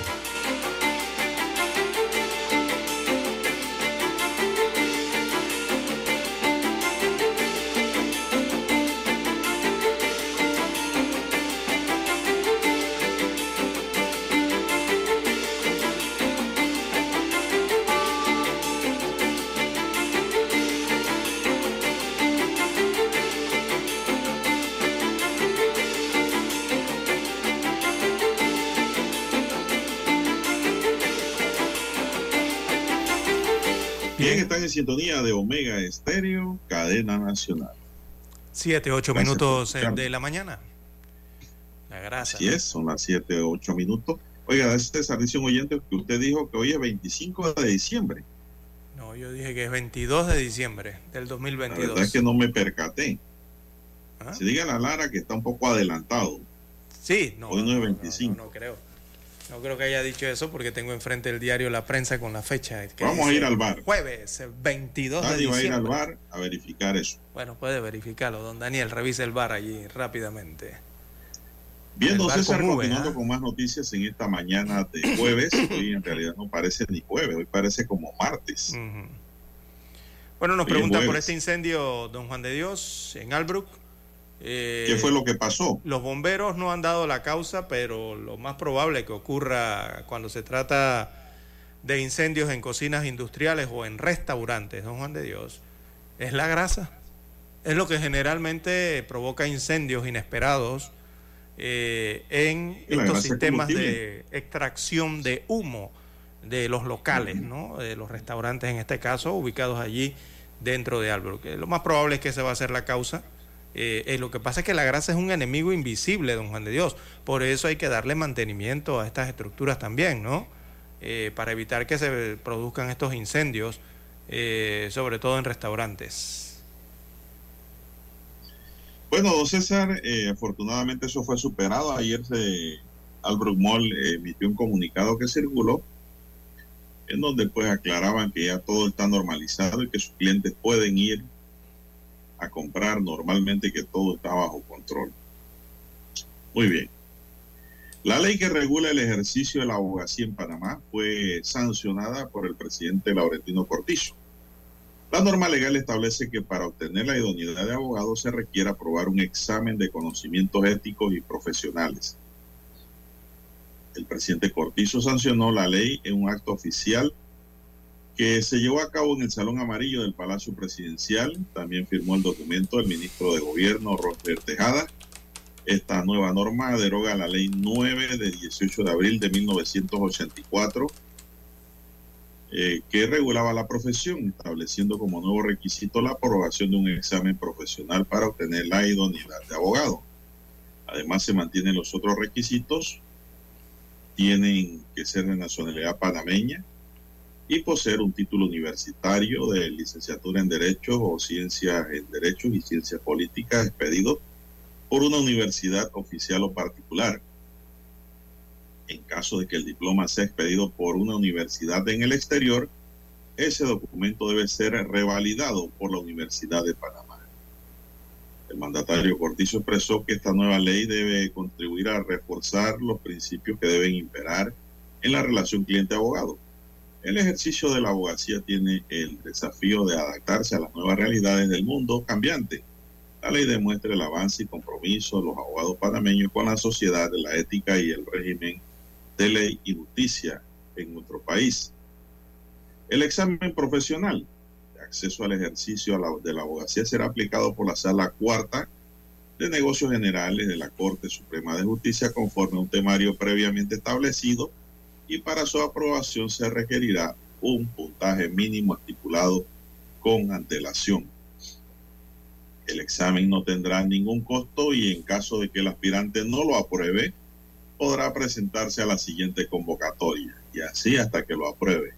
Sintonía de Omega Estéreo, cadena nacional. Siete, ocho Gracias minutos eh, de la mañana. La grasa. Así es, son las 7, 8 minutos. Oiga, este servicio oyente que usted dijo que hoy es 25 de diciembre. No, yo dije que es 22 de diciembre del La 2022. verdad es que no me percaté. ¿Ah? Se diga la Lara que está un poco adelantado. Sí, no, Hoy no es 25. no creo. No creo que haya dicho eso porque tengo enfrente el diario La Prensa con la fecha. Vamos a ir al bar. Jueves eh, 22 de Nadie va a ir diciembre. al bar a verificar eso. Bueno, puede verificarlo, don Daniel. Revise el bar allí rápidamente. Bien, don César, con continuando ¿ah? con más noticias en esta mañana de jueves. [COUGHS] Hoy en realidad no parece ni jueves, hoy parece como martes. Ujú. Bueno, nos Hoy pregunta por este incendio, don Juan de Dios, en Albrook. Eh, ¿Qué fue lo que pasó? Los bomberos no han dado la causa, pero lo más probable que ocurra cuando se trata de incendios en cocinas industriales o en restaurantes, don Juan de Dios, es la grasa. Es lo que generalmente provoca incendios inesperados eh, en la estos sistemas de extracción de humo de los locales, ¿no? de los restaurantes en este caso, ubicados allí dentro de Albrook. Eh, Lo más probable es que esa va a ser la causa. Eh, eh, lo que pasa es que la grasa es un enemigo invisible, don Juan de Dios. Por eso hay que darle mantenimiento a estas estructuras también, ¿no? Eh, para evitar que se produzcan estos incendios, sobre todo en restaurantes. Bueno, don César, afortunadamente eso fue superado. Ayer se, Albrook Mall eh, emitió un comunicado que circuló en donde pues aclaraban que ya todo está normalizado y que sus clientes pueden ir a comprar normalmente que todo está bajo control. Muy bien. La ley que regula el ejercicio de la abogacía en Panamá fue sancionada por el presidente Laurentino Cortizo. La norma legal establece que para obtener la idoneidad de abogado se requiere aprobar un examen de conocimientos éticos y profesionales. El presidente Cortizo sancionó la ley en un acto oficial que se llevó a cabo en el Salón Amarillo del Palacio Presidencial. También firmó el documento el ministro de Gobierno, Roger Tejada. Esta nueva norma deroga la ley 9 de 18 de abril de 1984 eh, que regulaba la profesión, estableciendo como nuevo requisito la aprobación de un examen profesional para obtener la idoneidad de abogado. Además, se mantienen los otros requisitos. Tienen que ser de nacionalidad panameña y poseer un título universitario de licenciatura en Derecho o Ciencias en Derechos y Ciencias Políticas expedido por una universidad oficial o particular. En caso de que el diploma sea expedido por una universidad en el exterior, ese documento debe ser revalidado por la Universidad de Panamá. El mandatario Cortizo expresó que esta nueva ley debe contribuir a reforzar los principios que deben imperar en la relación cliente-abogado. El ejercicio de la abogacía tiene el desafío de adaptarse a las nuevas realidades del mundo cambiante. La ley demuestra el avance y compromiso de los abogados panameños con la sociedad, la ética y el régimen de ley y justicia en nuestro país. El examen profesional de acceso al ejercicio de la abogacía será aplicado por la Sala Cuarta de Negocios Generales de la Corte Suprema de Justicia conforme a un temario previamente establecido y para su aprobación se requerirá un puntaje mínimo estipulado con antelación. El examen no tendrá ningún costo y en caso de que el aspirante no lo apruebe, podrá presentarse a la siguiente convocatoria y así hasta que lo apruebe.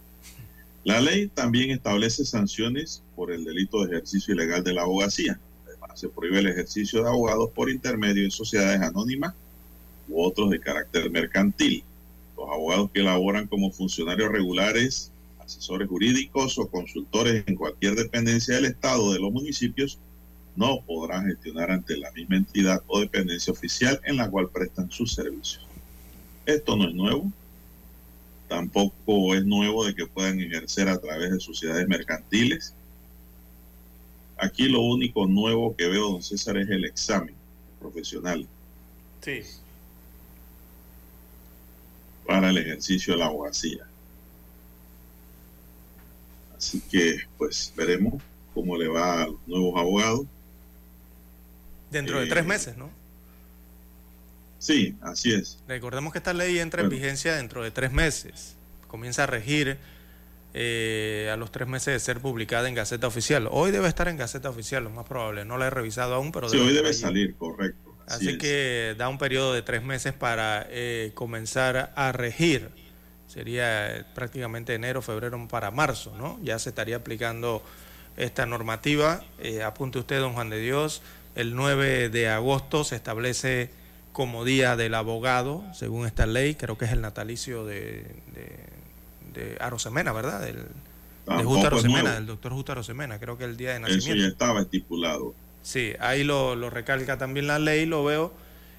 La ley también establece sanciones por el delito de ejercicio ilegal de la abogacía. Además, se prohíbe el ejercicio de abogados por intermedio de sociedades anónimas u otros de carácter mercantil. Los abogados que laboran como funcionarios regulares, asesores jurídicos o consultores en cualquier dependencia del Estado o de los municipios no podrán gestionar ante la misma entidad o dependencia oficial en la cual prestan sus servicios. Esto no es nuevo, tampoco es nuevo de que puedan ejercer a través de sociedades mercantiles. Aquí lo único nuevo que veo, don César, es el examen profesional Sí. Para el ejercicio de la abogacía. Así que, pues, veremos cómo le va a los nuevos abogados. Dentro de Eh, tres meses, ¿no? Sí, así es. Recordemos que esta ley entra en vigencia dentro de tres meses. Comienza a regir eh, a los tres meses de ser publicada en Gaceta Oficial. Hoy debe estar en Gaceta Oficial, lo más probable. No la he revisado aún, pero... Sí, debe hoy debe allí. salir, correcto. Así, que da un periodo de tres meses para eh, comenzar a regir. Sería eh, prácticamente enero, febrero para marzo, ¿no? Ya se estaría aplicando esta normativa. Eh, apunte usted, don Juan de Dios, el 9 de agosto se establece como Día del Abogado, según esta ley, creo que es el natalicio de, de, de Arosemena, ¿verdad? Del, de Tampoco Justo es Arosemena, del doctor Justo Arosemena, creo que el día de Eso nacimiento. ya estaba estipulado. Sí, ahí lo, recalca también la ley, lo veo.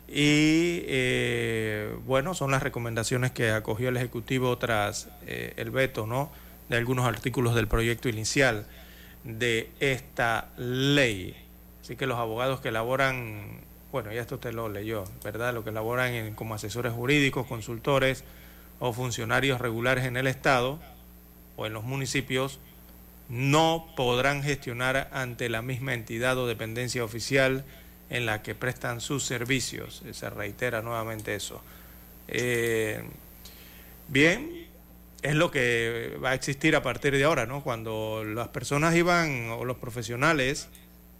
Y eh, bueno, son las recomendaciones que acogió el Ejecutivo tras eh, el veto ¿no? de algunos artículos del proyecto inicial de esta ley. Así que los abogados que elaboran, bueno, ya esto usted lo leyó, ¿verdad? Lo que elaboran en- como asesores jurídicos, consultores o funcionarios regulares en el Estado o en los municipios no podrán gestionar ante la misma entidad o dependencia oficial en la que prestan sus servicios. Se reitera nuevamente eso. Eh, bien, es lo que va a existir a partir de ahora, ¿no? Cuando las personas iban, o los profesionales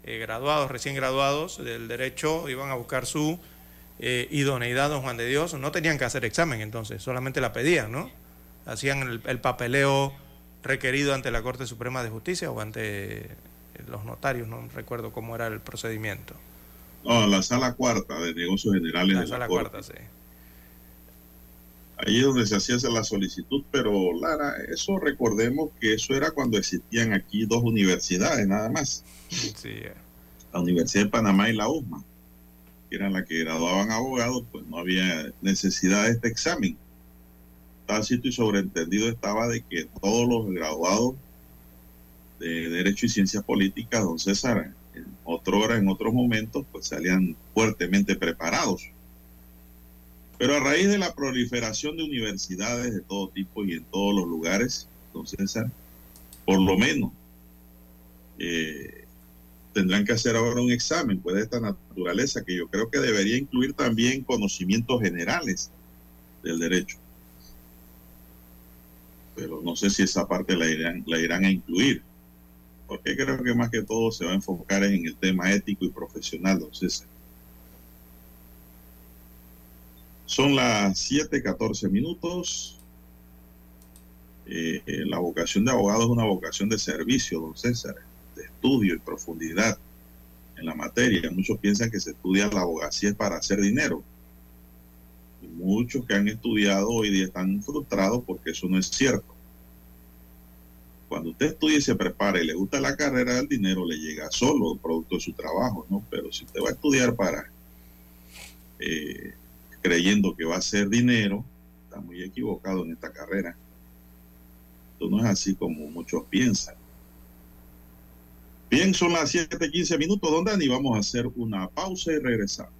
eh, graduados, recién graduados del derecho, iban a buscar su eh, idoneidad, don Juan de Dios, no tenían que hacer examen entonces, solamente la pedían, ¿no? Hacían el, el papeleo requerido ante la Corte Suprema de Justicia o ante los notarios, no recuerdo cómo era el procedimiento. No, la sala cuarta de negocios generales La de la sala Corte. cuarta, sí. Allí es donde se hacía la solicitud, pero Lara, eso recordemos que eso era cuando existían aquí dos universidades nada más, Sí, eh, la Universidad de Panamá y la USMA, que eran las que graduaban abogados, pues no había necesidad de este examen. Tácito y sobreentendido estaba de que todos los graduados de Derecho y Ciencias Políticas, don César, en otra hora, en otros momentos, pues salían fuertemente preparados. Pero a raíz de la proliferación de universidades de todo tipo y en todos los lugares, don César, por lo menos eh, tendrán que hacer ahora un examen pues, de esta naturaleza que yo creo que debería incluir también conocimientos generales del derecho. Pero no sé si esa parte la irán, la irán a incluir, porque creo que más que todo se va a enfocar en el tema ético y profesional, don César. Son las 7:14 minutos. Eh, eh, la vocación de abogado es una vocación de servicio, don César, de estudio y profundidad en la materia. Muchos piensan que se estudia la abogacía para hacer dinero. Muchos que han estudiado hoy día están frustrados porque eso no es cierto. Cuando usted estudia y se prepara y le gusta la carrera, el dinero le llega solo, producto de su trabajo, ¿no? Pero si usted va a estudiar para eh, creyendo que va a ser dinero, está muy equivocado en esta carrera. Esto no es así como muchos piensan. Bien, son las 7:15 minutos, don Dani. Vamos a hacer una pausa y regresamos.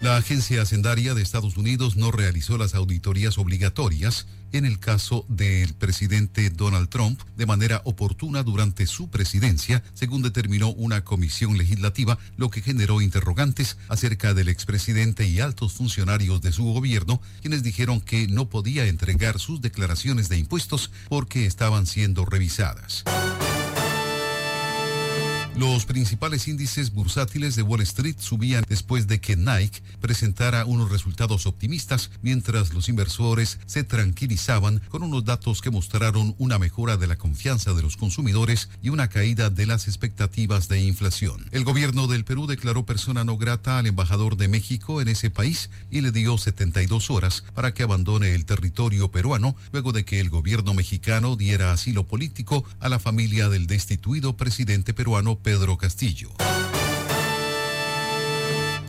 La agencia hacendaria de Estados Unidos no realizó las auditorías obligatorias en el caso del presidente Donald Trump de manera oportuna durante su presidencia, según determinó una comisión legislativa, lo que generó interrogantes acerca del expresidente y altos funcionarios de su gobierno, quienes dijeron que no podía entregar sus declaraciones de impuestos porque estaban siendo revisadas. Los principales índices bursátiles de Wall Street subían después de que Nike presentara unos resultados optimistas, mientras los inversores se tranquilizaban con unos datos que mostraron una mejora de la confianza de los consumidores y una caída de las expectativas de inflación. El gobierno del Perú declaró persona no grata al embajador de México en ese país y le dio 72 horas para que abandone el territorio peruano luego de que el gobierno mexicano diera asilo político a la familia del destituido presidente peruano Pedro Castillo.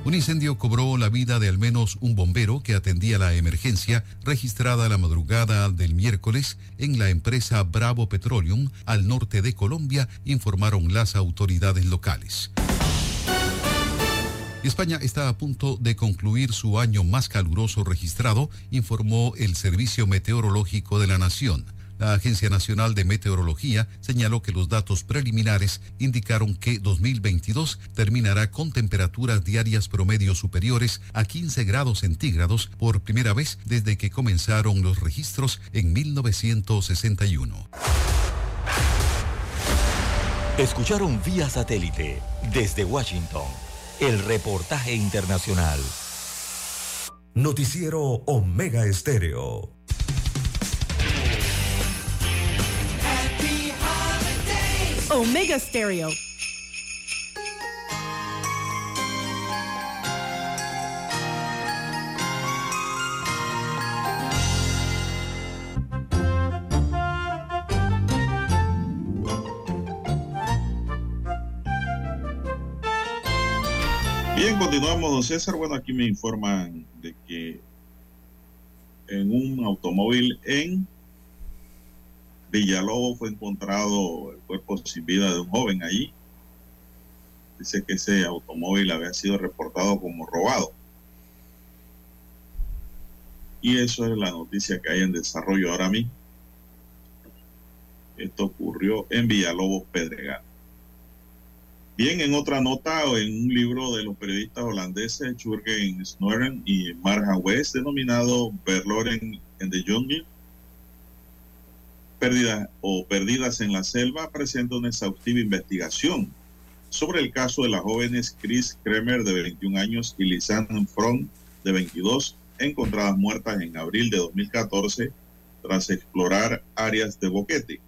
Un incendio cobró la vida de al menos un bombero que atendía la emergencia registrada la madrugada del miércoles en la empresa Bravo Petroleum al norte de Colombia, informaron las autoridades locales. España está a punto de concluir su año más caluroso registrado, informó el Servicio Meteorológico de la Nación. La Agencia Nacional de Meteorología señaló que los datos preliminares indicaron que 2022 terminará con temperaturas diarias promedio superiores a 15 grados centígrados por primera vez desde que comenzaron los registros en 1961. Escucharon vía satélite desde Washington el reportaje internacional. Noticiero Omega Estéreo. Omega Stereo. Bien, continuamos, don César. Bueno, aquí me informan de que en un automóvil en Villalobos fue encontrado el cuerpo sin vida de un joven allí. Dice que ese automóvil había sido reportado como robado. Y eso es la noticia que hay en desarrollo ahora mismo. Esto ocurrió en Villalobos, Pedregal. Bien, en otra nota, en un libro de los periodistas holandeses Jürgen Snoren y Marja West, denominado Verloren en the Jungle, Pérdidas o Perdidas en la Selva, presenta una exhaustiva investigación sobre el caso de las jóvenes Chris Kremer, de 21 años, y Lisanne Front, de 22, encontradas muertas en abril de 2014 tras explorar áreas de boquete.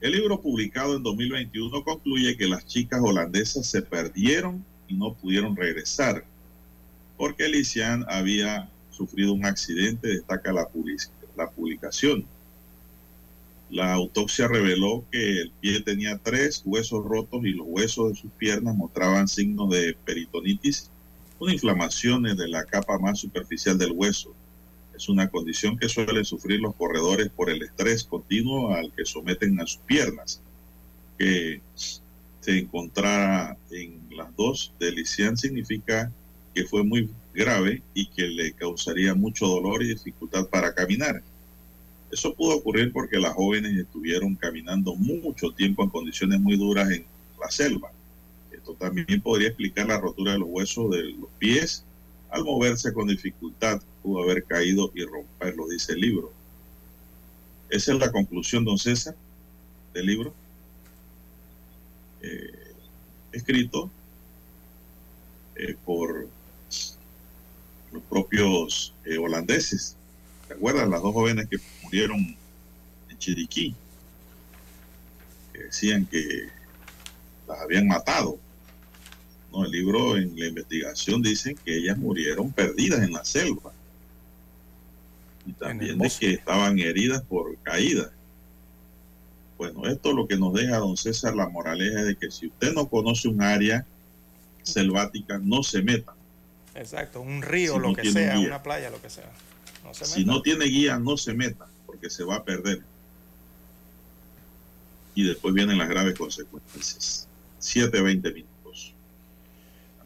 El libro publicado en 2021 concluye que las chicas holandesas se perdieron y no pudieron regresar porque Lisian había sufrido un accidente, destaca la publicación. La autopsia reveló que el pie tenía tres huesos rotos y los huesos de sus piernas mostraban signos de peritonitis, una inflamación de la capa más superficial del hueso. Es una condición que suelen sufrir los corredores por el estrés continuo al que someten a sus piernas. Que se encontrara en las dos de Lisian significa que fue muy grave y que le causaría mucho dolor y dificultad para caminar. Eso pudo ocurrir porque las jóvenes estuvieron caminando mucho tiempo en condiciones muy duras en la selva. Esto también podría explicar la rotura de los huesos de los pies al moverse con dificultad pudo haber caído y romperlo, dice el libro. Esa es la conclusión, don César, del libro, eh, escrito eh, por los propios eh, holandeses. ¿Se acuerdan? Las dos jóvenes que murieron en Chiriquí, que decían que las habían matado. No, el libro en la investigación dicen que ellas murieron perdidas en la selva y también de que estaban heridas por caídas. Bueno, esto lo que nos deja, don César, la moraleja de que si usted no conoce un área selvática, no se meta. Exacto, un río, lo que sea, una playa, lo que sea. No se si no tiene guía, no se meta, porque se va a perder. Y después vienen las graves consecuencias. 7.20 minutos.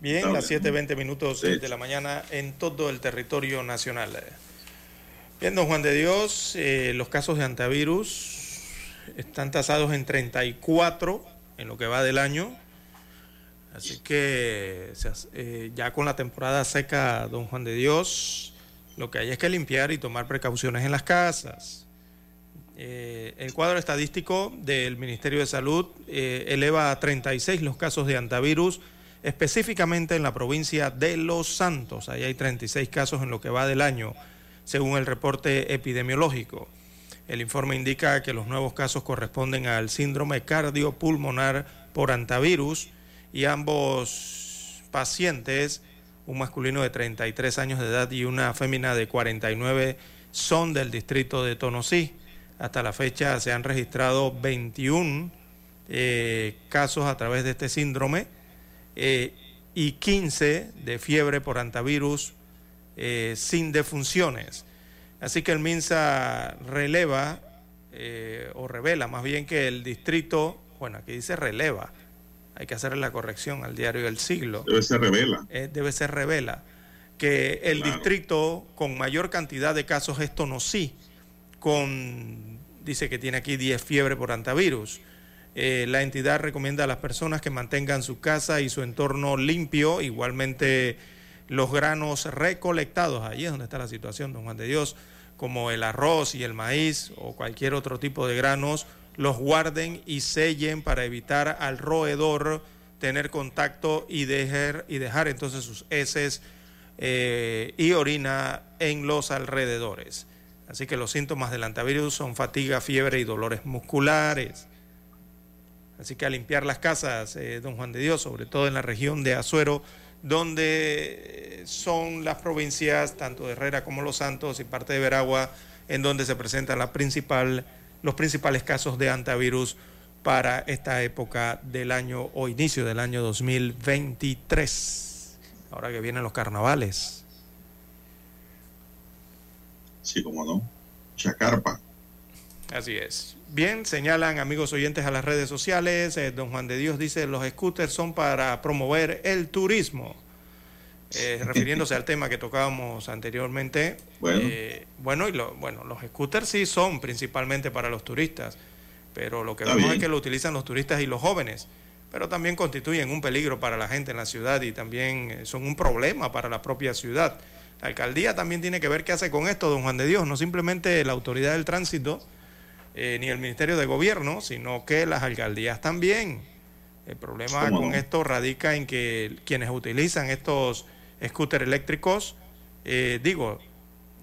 Bien, las 7.20 minutos de la mañana en todo el territorio nacional. Bien, don Juan de Dios, eh, los casos de antivirus están tasados en 34 en lo que va del año. Así que eh, ya con la temporada seca, don Juan de Dios, lo que hay es que limpiar y tomar precauciones en las casas. Eh, el cuadro estadístico del Ministerio de Salud eleva a 36 los casos de antivirus, específicamente en la provincia de Los Santos. Ahí hay 36 casos en lo que va del año según el reporte epidemiológico. El informe indica que los nuevos casos corresponden al síndrome cardiopulmonar por antivirus y ambos pacientes, un masculino de 33 años de edad y una fémina de 49, son del distrito de Tonosí. Hasta la fecha se han registrado 21 eh, casos a través de este síndrome eh, y 15 de fiebre por antivirus eh, sin defunciones. Así que el MINSA releva o revela más bien que el distrito, bueno, aquí dice releva, hay que hacerle la corrección al diario del siglo. Debe ser revela. Eh, debe ser revela que el Claro. distrito con mayor cantidad de casos es Tonosí, con, dice que tiene aquí 10 fiebre por antivirus. Eh, la entidad recomienda a las personas que mantengan su casa y su entorno limpio, igualmente los granos recolectados, ahí es donde está la situación, don Juan de Dios, como el arroz y el maíz o cualquier otro tipo de granos, los guarden y sellen para evitar al roedor tener contacto y dejar, y dejar entonces sus heces eh, y orina en los alrededores. Así que los síntomas del antivirus son fatiga, fiebre y dolores musculares. Así que a limpiar las casas, eh, don Juan de Dios, sobre todo en la región de Azuero, donde eh, son las provincias, tanto de Herrera como Los Santos y parte de Veragua, en donde se presentan la principal, los principales casos de antivirus para esta época del año o inicio del año 2023. Ahora que vienen los carnavales. Sí, como no. Chacarpa. Así es. Bien, señalan amigos oyentes a las redes sociales, eh, don Juan de Dios dice, los scooters son para promover el turismo. Eh, refiriéndose al tema que tocábamos anteriormente. Bueno. eh, bueno, y lo- bueno, los scooters sí son principalmente para los turistas, pero lo que Está vemos bien. es que lo utilizan los turistas y los jóvenes, pero también constituyen un peligro para la gente en la ciudad y también eh, son un problema para la propia ciudad. La alcaldía también tiene que ver qué hace con esto, don Juan de Dios, no simplemente la autoridad del tránsito, eh, ni el Ministerio de Gobierno, sino que las alcaldías también. El problema ¿Cómo con no? esto radica en que quienes utilizan estos scooters eléctricos, eh, digo,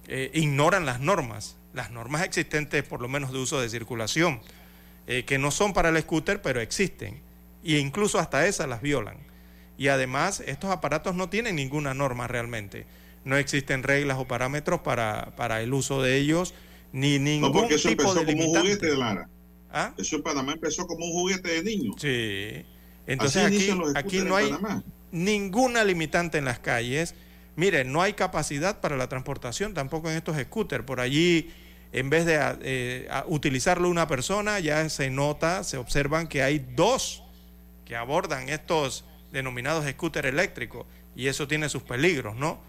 eh, ignoran las normas, las normas existentes por lo menos de uso de circulación, eh, que no son para el scooter, pero existen, e incluso hasta esas las violan. Y además, estos aparatos no tienen ninguna norma realmente. No existen reglas o parámetros para, para el uso de ellos, ni ningún No, porque eso tipo empezó de como un limitante. juguete de Lara. ¿Ah? Eso en Panamá empezó como un juguete de niños. Sí. Entonces Así aquí, aquí no hay. Ninguna limitante en las calles. Mire, no hay capacidad para la transportación tampoco en estos scooters. Por allí, en vez de a- eh, utilizarlo una persona, ya se nota, se observan que hay dos que abordan estos denominados scooters eléctricos. Y eso tiene sus peligros, ¿no?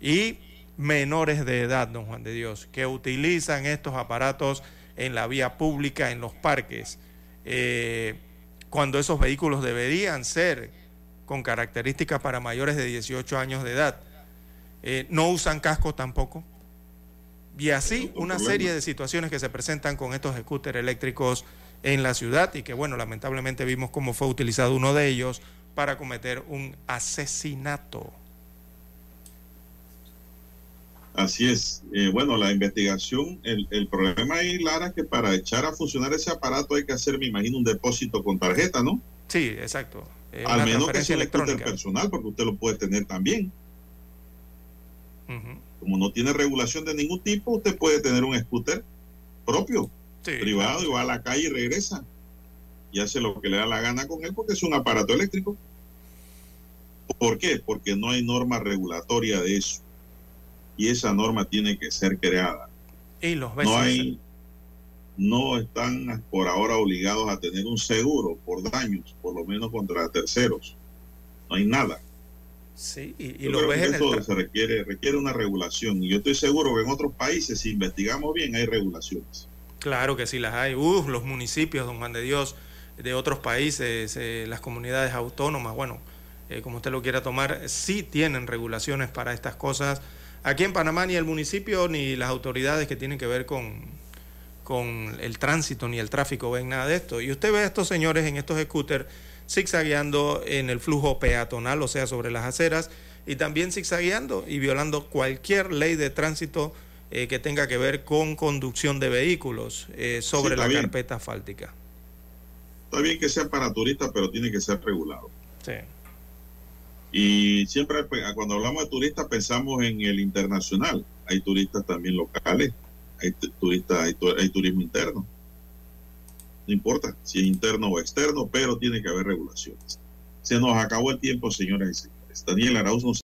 Y menores de edad, don Juan de Dios, que utilizan estos aparatos en la vía pública, en los parques, eh, cuando esos vehículos deberían ser con características para mayores de 18 años de edad. Eh, no usan casco tampoco. Y así una serie de situaciones que se presentan con estos scooters eléctricos en la ciudad y que bueno, lamentablemente vimos cómo fue utilizado uno de ellos para cometer un asesinato. Así es. Eh, bueno, la investigación, el, el problema ahí, Lara, es que para echar a funcionar ese aparato hay que hacer, me imagino, un depósito con tarjeta, ¿no? Sí, exacto. Eh, Al menos que sea electrónica. personal, porque usted lo puede tener también. Como no tiene regulación de ningún tipo, usted puede tener un scooter propio, Sí, privado, y va a la calle y regresa. Y hace lo que le da la gana con él, porque es un aparato eléctrico. ¿Por qué? Porque no hay norma regulatoria de eso. Y esa norma tiene que ser creada. Y los veces. no hay no están por ahora obligados a tener un seguro por daños, por lo menos contra terceros. No hay nada. Sí, y, lo ves en el tra- se requiere requiere una regulación y yo estoy seguro que en otros países si investigamos bien hay regulaciones. Claro que sí las hay. Uh, los municipios, don Juan de Dios, de otros países, eh, las comunidades autónomas, bueno, eh, como usted lo quiera tomar, sí tienen regulaciones para estas cosas. Aquí en Panamá ni el municipio ni las autoridades que tienen que ver con, con el tránsito ni el tráfico ven nada de esto. Y usted ve a estos señores en estos scooters zigzagueando en el flujo peatonal, o sea, sobre las aceras, y también zigzagueando y violando cualquier ley de tránsito eh, que tenga que ver con conducción de vehículos eh, sobre la bien. carpeta asfáltica. Está bien que sea para turistas, pero tiene que ser regulado. Sí. Y siempre pe- cuando hablamos de turistas pensamos en el internacional. Hay turistas también locales, hay tu- turistas, hay, tu- hay turismo interno. No importa si es interno o externo, pero tiene que haber regulaciones. Se nos acabó el tiempo, señoras y señores. Daniel Arauz nos